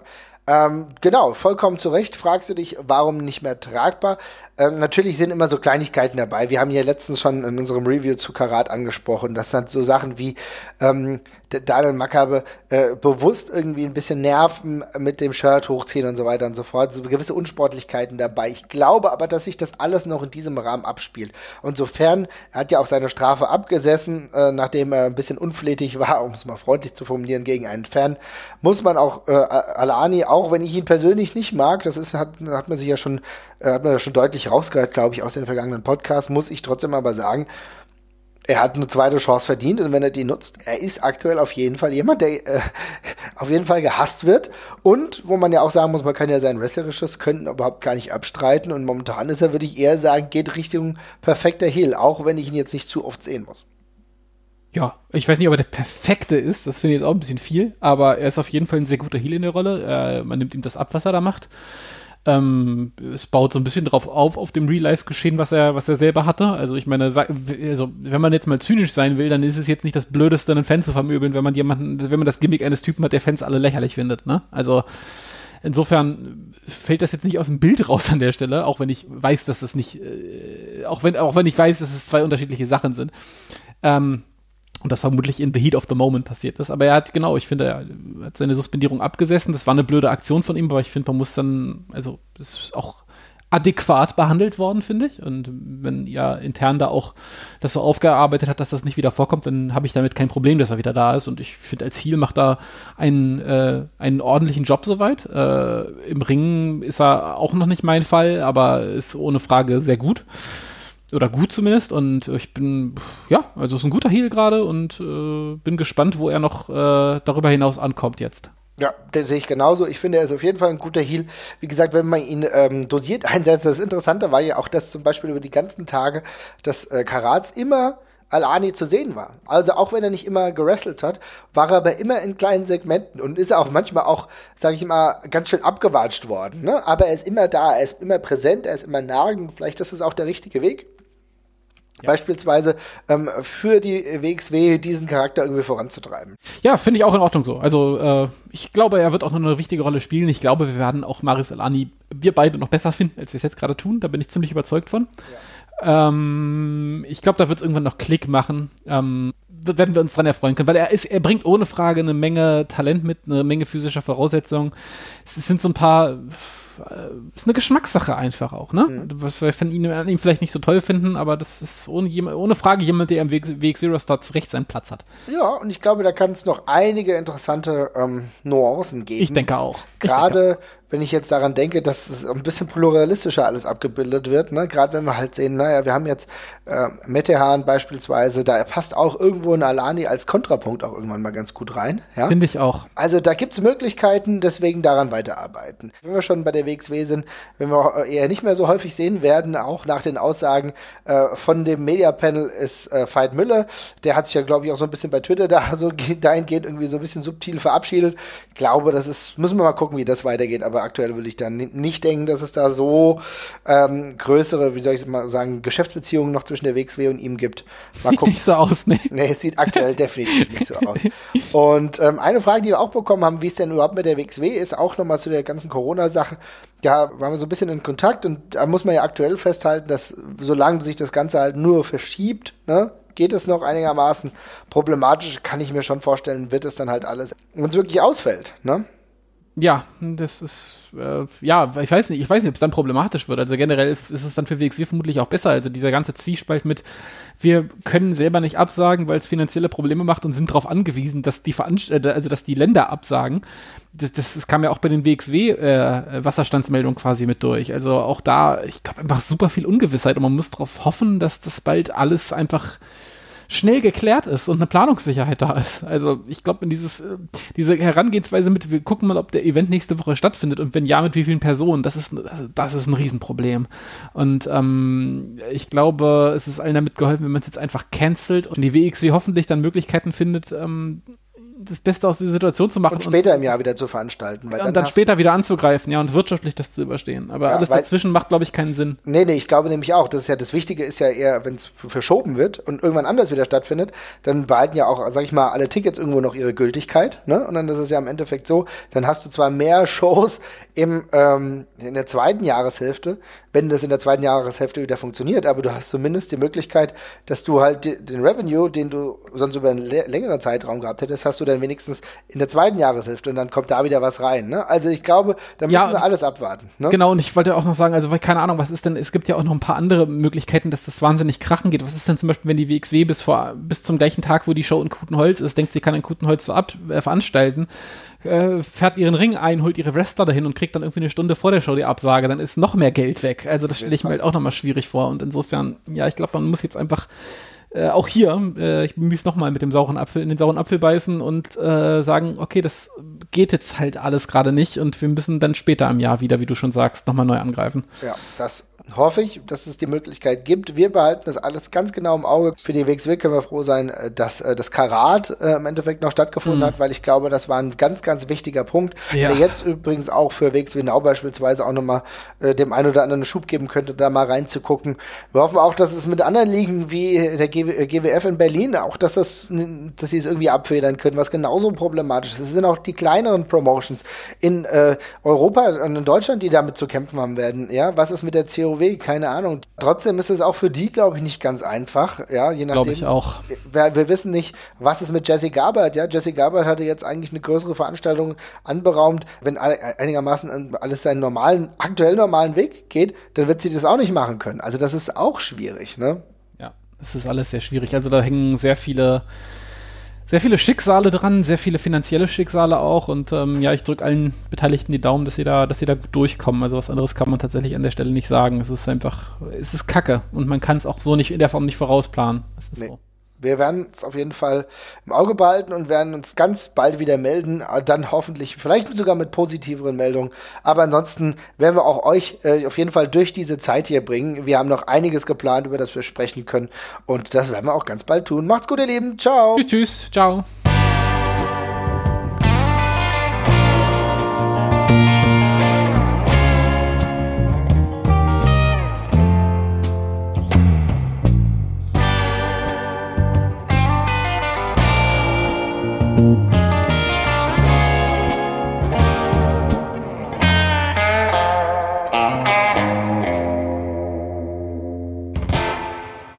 [SPEAKER 1] Ähm, genau, vollkommen zu Recht fragst du dich, warum nicht mehr tragbar. Ähm, natürlich sind immer so Kleinigkeiten dabei. Wir haben ja letztens schon in unserem Review zu Karat angesprochen. Das sind so Sachen wie ähm, Daniel Maccabe äh, bewusst irgendwie ein bisschen Nerven mit dem Shirt hochziehen und so weiter und so fort. So gewisse Unsportlichkeiten dabei. Ich glaube aber, dass sich das alles noch in diesem Rahmen abspielt. Und sofern, er hat ja auch seine Strafe abgesessen, äh, nachdem er ein bisschen unflätig war, um es mal freundlich zu formulieren, gegen einen Fan, muss man auch äh, Alani, auch wenn ich ihn persönlich nicht mag, das ist, hat, hat man sich ja schon, äh, hat man ja schon deutlich rausgehört, glaube ich, aus den vergangenen Podcasts, muss ich trotzdem aber sagen, er hat eine zweite Chance verdient und wenn er die nutzt, er ist aktuell auf jeden Fall jemand, der äh, auf jeden Fall gehasst wird und wo man ja auch sagen muss, man kann ja sein wrestlerisches Können überhaupt gar nicht abstreiten und momentan ist er, würde ich eher sagen, geht Richtung perfekter Heel, auch wenn ich ihn jetzt nicht zu oft sehen muss.
[SPEAKER 2] Ja, ich weiß nicht, ob er der perfekte ist, das finde ich jetzt auch ein bisschen viel, aber er ist auf jeden Fall ein sehr guter Heel in der Rolle. Äh, man nimmt ihm das ab, was er da macht. Ähm, es baut so ein bisschen drauf auf, auf dem Real-Life-Geschehen, was er, was er selber hatte. Also ich meine, also, wenn man jetzt mal zynisch sein will, dann ist es jetzt nicht das Blödeste, einen Fan zu vermöbeln, wenn man jemanden, wenn man das Gimmick eines Typen hat, der Fans alle lächerlich findet, ne? Also, insofern fällt das jetzt nicht aus dem Bild raus an der Stelle, auch wenn ich weiß, dass das nicht, äh, auch wenn, auch wenn ich weiß, dass es zwei unterschiedliche Sachen sind. Ähm, und das vermutlich in the heat of the moment passiert ist. Aber er hat, genau, ich finde, er hat seine Suspendierung abgesessen. Das war eine blöde Aktion von ihm, aber ich finde, man muss dann, also, es ist auch adäquat behandelt worden, finde ich. Und wenn ja intern da auch das so aufgearbeitet hat, dass das nicht wieder vorkommt, dann habe ich damit kein Problem, dass er wieder da ist. Und ich finde, als Ziel macht er einen, äh, einen ordentlichen Job soweit. Äh, Im Ringen ist er auch noch nicht mein Fall, aber ist ohne Frage sehr gut oder gut zumindest und ich bin ja also ist ein guter Heal gerade und äh, bin gespannt wo er noch äh, darüber hinaus ankommt jetzt
[SPEAKER 1] ja, den sehe ich genauso. Ich finde, er ist auf jeden Fall ein guter Heal. Wie gesagt, wenn man ihn ähm, dosiert einsetzt, das Interessante war ja auch, dass zum Beispiel über die ganzen Tage dass äh, Karats immer Alani zu sehen war. Also auch wenn er nicht immer gerestelt hat, war er aber immer in kleinen Segmenten und ist auch manchmal auch, sage ich mal, ganz schön abgewatscht worden. Ne? Aber er ist immer da, er ist immer präsent, er ist immer nagend. Vielleicht ist es auch der richtige Weg. Ja. Beispielsweise ähm, für die WXW diesen Charakter irgendwie voranzutreiben.
[SPEAKER 2] Ja, finde ich auch in Ordnung so. Also äh, ich glaube, er wird auch noch eine wichtige Rolle spielen. Ich glaube, wir werden auch Marius Alani, wir beide noch besser finden, als wir es jetzt gerade tun. Da bin ich ziemlich überzeugt von. Ja. Ähm, ich glaube, da wird es irgendwann noch Klick machen. Ähm, werden wir uns dran erfreuen können, weil er ist, er bringt ohne Frage eine Menge Talent mit, eine Menge physischer Voraussetzungen. Es sind so ein paar ist eine Geschmackssache einfach auch, ne? Mhm. Was wir von ihm, ihn vielleicht nicht so toll finden, aber das ist ohne, ohne Frage jemand, der im Weg, Weg Zero Star zu Recht seinen Platz hat.
[SPEAKER 1] Ja, und ich glaube, da kann es noch einige interessante ähm, Nuancen geben.
[SPEAKER 2] Ich denke auch.
[SPEAKER 1] Gerade wenn ich jetzt daran denke, dass es ein bisschen pluralistischer alles abgebildet wird, ne? gerade wenn wir halt sehen, naja, wir haben jetzt äh, Metehan beispielsweise, da passt auch irgendwo ein Alani als Kontrapunkt auch irgendwann mal ganz gut rein. Ja?
[SPEAKER 2] Finde ich auch.
[SPEAKER 1] Also da gibt es Möglichkeiten, deswegen daran weiterarbeiten. Wenn wir schon bei der WXW sind, wenn wir eher nicht mehr so häufig sehen werden, auch nach den Aussagen äh, von dem Media-Panel ist äh, Veit Müller, der hat sich ja, glaube ich, auch so ein bisschen bei Twitter da so dahingehend irgendwie so ein bisschen subtil verabschiedet. Ich glaube, das ist, müssen wir mal gucken, wie das weitergeht, aber aber aktuell will ich dann nicht denken, dass es da so ähm, größere, wie soll ich mal sagen, Geschäftsbeziehungen noch zwischen der WXW und ihm gibt.
[SPEAKER 2] Mal sieht gucken. nicht so aus, ne?
[SPEAKER 1] Nee, es sieht aktuell definitiv nicht so aus. Und ähm, eine Frage, die wir auch bekommen haben, wie es denn überhaupt mit der WXW ist, auch nochmal zu der ganzen Corona-Sache. Da waren wir so ein bisschen in Kontakt und da muss man ja aktuell festhalten, dass solange sich das Ganze halt nur verschiebt, ne, geht es noch einigermaßen. Problematisch kann ich mir schon vorstellen, wird es dann halt alles, wenn es wirklich ausfällt, ne?
[SPEAKER 2] Ja, das ist, äh, ja, ich weiß nicht, ich weiß nicht, ob es dann problematisch wird. Also generell ist es dann für WXW vermutlich auch besser. Also dieser ganze Zwiespalt mit, wir können selber nicht absagen, weil es finanzielle Probleme macht und sind darauf angewiesen, dass die Veranst äh, also dass die Länder absagen. Das, das, das kam ja auch bei den WXW äh, quasi mit durch. Also auch da, ich glaube, einfach super viel Ungewissheit und man muss darauf hoffen, dass das bald alles einfach schnell geklärt ist und eine Planungssicherheit da ist. Also ich glaube, in dieses, äh, diese Herangehensweise mit, wir gucken mal, ob der Event nächste Woche stattfindet und wenn ja, mit wie vielen Personen, das ist, das ist ein Riesenproblem. Und ähm, ich glaube, es ist allen damit geholfen, wenn man es jetzt einfach cancelt und die WXW hoffentlich dann Möglichkeiten findet, ähm, das Beste aus dieser Situation zu machen.
[SPEAKER 1] Und später und, im Jahr wieder zu veranstalten.
[SPEAKER 2] Weil und dann, dann später wieder anzugreifen, ja, und wirtschaftlich das zu überstehen. Aber ja, alles dazwischen macht, glaube ich, keinen Sinn.
[SPEAKER 1] Nee, nee, ich glaube nämlich auch. Das ist ja das Wichtige ist ja eher, wenn es verschoben wird und irgendwann anders wieder stattfindet, dann behalten ja auch, sag ich mal, alle Tickets irgendwo noch ihre Gültigkeit. Ne? Und dann ist es ja im Endeffekt so, dann hast du zwar mehr Shows im, ähm, in der zweiten Jahreshälfte, wenn das in der zweiten Jahreshälfte wieder funktioniert, aber du hast zumindest die Möglichkeit, dass du halt den Revenue, den du sonst über einen längeren Zeitraum gehabt hättest, hast du dann wenigstens in der zweiten Jahreshälfte und dann kommt da wieder was rein. Ne? Also ich glaube, da müssen ja, wir alles abwarten. Ne?
[SPEAKER 2] Genau, und ich wollte auch noch sagen, also keine Ahnung, was ist denn, es gibt ja auch noch ein paar andere Möglichkeiten, dass das wahnsinnig krachen geht. Was ist denn zum Beispiel, wenn die WXW bis vor bis zum gleichen Tag, wo die Show in Kutenholz ist, denkt, sie kann in Kutenholz verab, äh, veranstalten äh, fährt ihren Ring ein, holt ihre Wrestler dahin und kriegt dann irgendwie eine Stunde vor der Show die Absage, dann ist noch mehr Geld weg. Also das stelle ich mir halt auch nochmal schwierig vor. Und insofern, ja, ich glaube, man muss jetzt einfach äh, auch hier, äh, ich muss nochmal mit dem sauren Apfel in den sauren Apfel beißen und äh, sagen, okay, das geht jetzt halt alles gerade nicht und wir müssen dann später im Jahr wieder, wie du schon sagst, nochmal neu angreifen.
[SPEAKER 1] Ja, das hoffe ich, dass es die Möglichkeit gibt. Wir behalten das alles ganz genau im Auge. Für die WXW können wir froh sein, äh, dass äh, das Karat äh, im Endeffekt noch stattgefunden mhm. hat, weil ich glaube, das war ein ganz, ganz wichtiger Punkt, ja. der jetzt übrigens auch für WXW Now beispielsweise auch nochmal äh, dem einen oder anderen Schub geben könnte, da mal reinzugucken. Wir hoffen auch, dass es mit anderen Ligen wie der GWF in Berlin auch, dass das, dass sie es irgendwie abfedern können, was genauso problematisch ist. Es sind auch die kleineren Promotions in äh, Europa und in Deutschland, die damit zu kämpfen haben werden. Ja, was ist mit der COW? VW, keine Ahnung. Trotzdem ist es auch für die, glaube ich, nicht ganz einfach. Ja, je nachdem.
[SPEAKER 2] Glaube ich auch.
[SPEAKER 1] Wir, wir, wissen nicht, was ist mit Jesse Gabert. Ja, Jesse Gabert hatte jetzt eigentlich eine größere Veranstaltung anberaumt. Wenn einigermaßen alles seinen normalen, aktuell normalen Weg geht, dann wird sie das auch nicht machen können. Also das ist auch schwierig, ne?
[SPEAKER 2] Ja, es ist alles sehr schwierig. Also da hängen sehr viele sehr viele Schicksale dran, sehr viele finanzielle Schicksale auch. Und ähm, ja, ich drücke allen Beteiligten die Daumen, dass sie da, dass sie da durchkommen. Also was anderes kann man tatsächlich an der Stelle nicht sagen. Es ist einfach, es ist Kacke und man kann es auch so nicht in der Form nicht vorausplanen. Es ist
[SPEAKER 1] nee. so wir werden es auf jeden Fall im Auge behalten und werden uns ganz bald wieder melden. Dann hoffentlich, vielleicht sogar mit positiveren Meldungen. Aber ansonsten werden wir auch euch äh, auf jeden Fall durch diese Zeit hier bringen. Wir haben noch einiges geplant, über das wir sprechen können. Und das werden wir auch ganz bald tun. Macht's gut, ihr Lieben. Ciao.
[SPEAKER 2] Tschüss, tschüss. Ciao.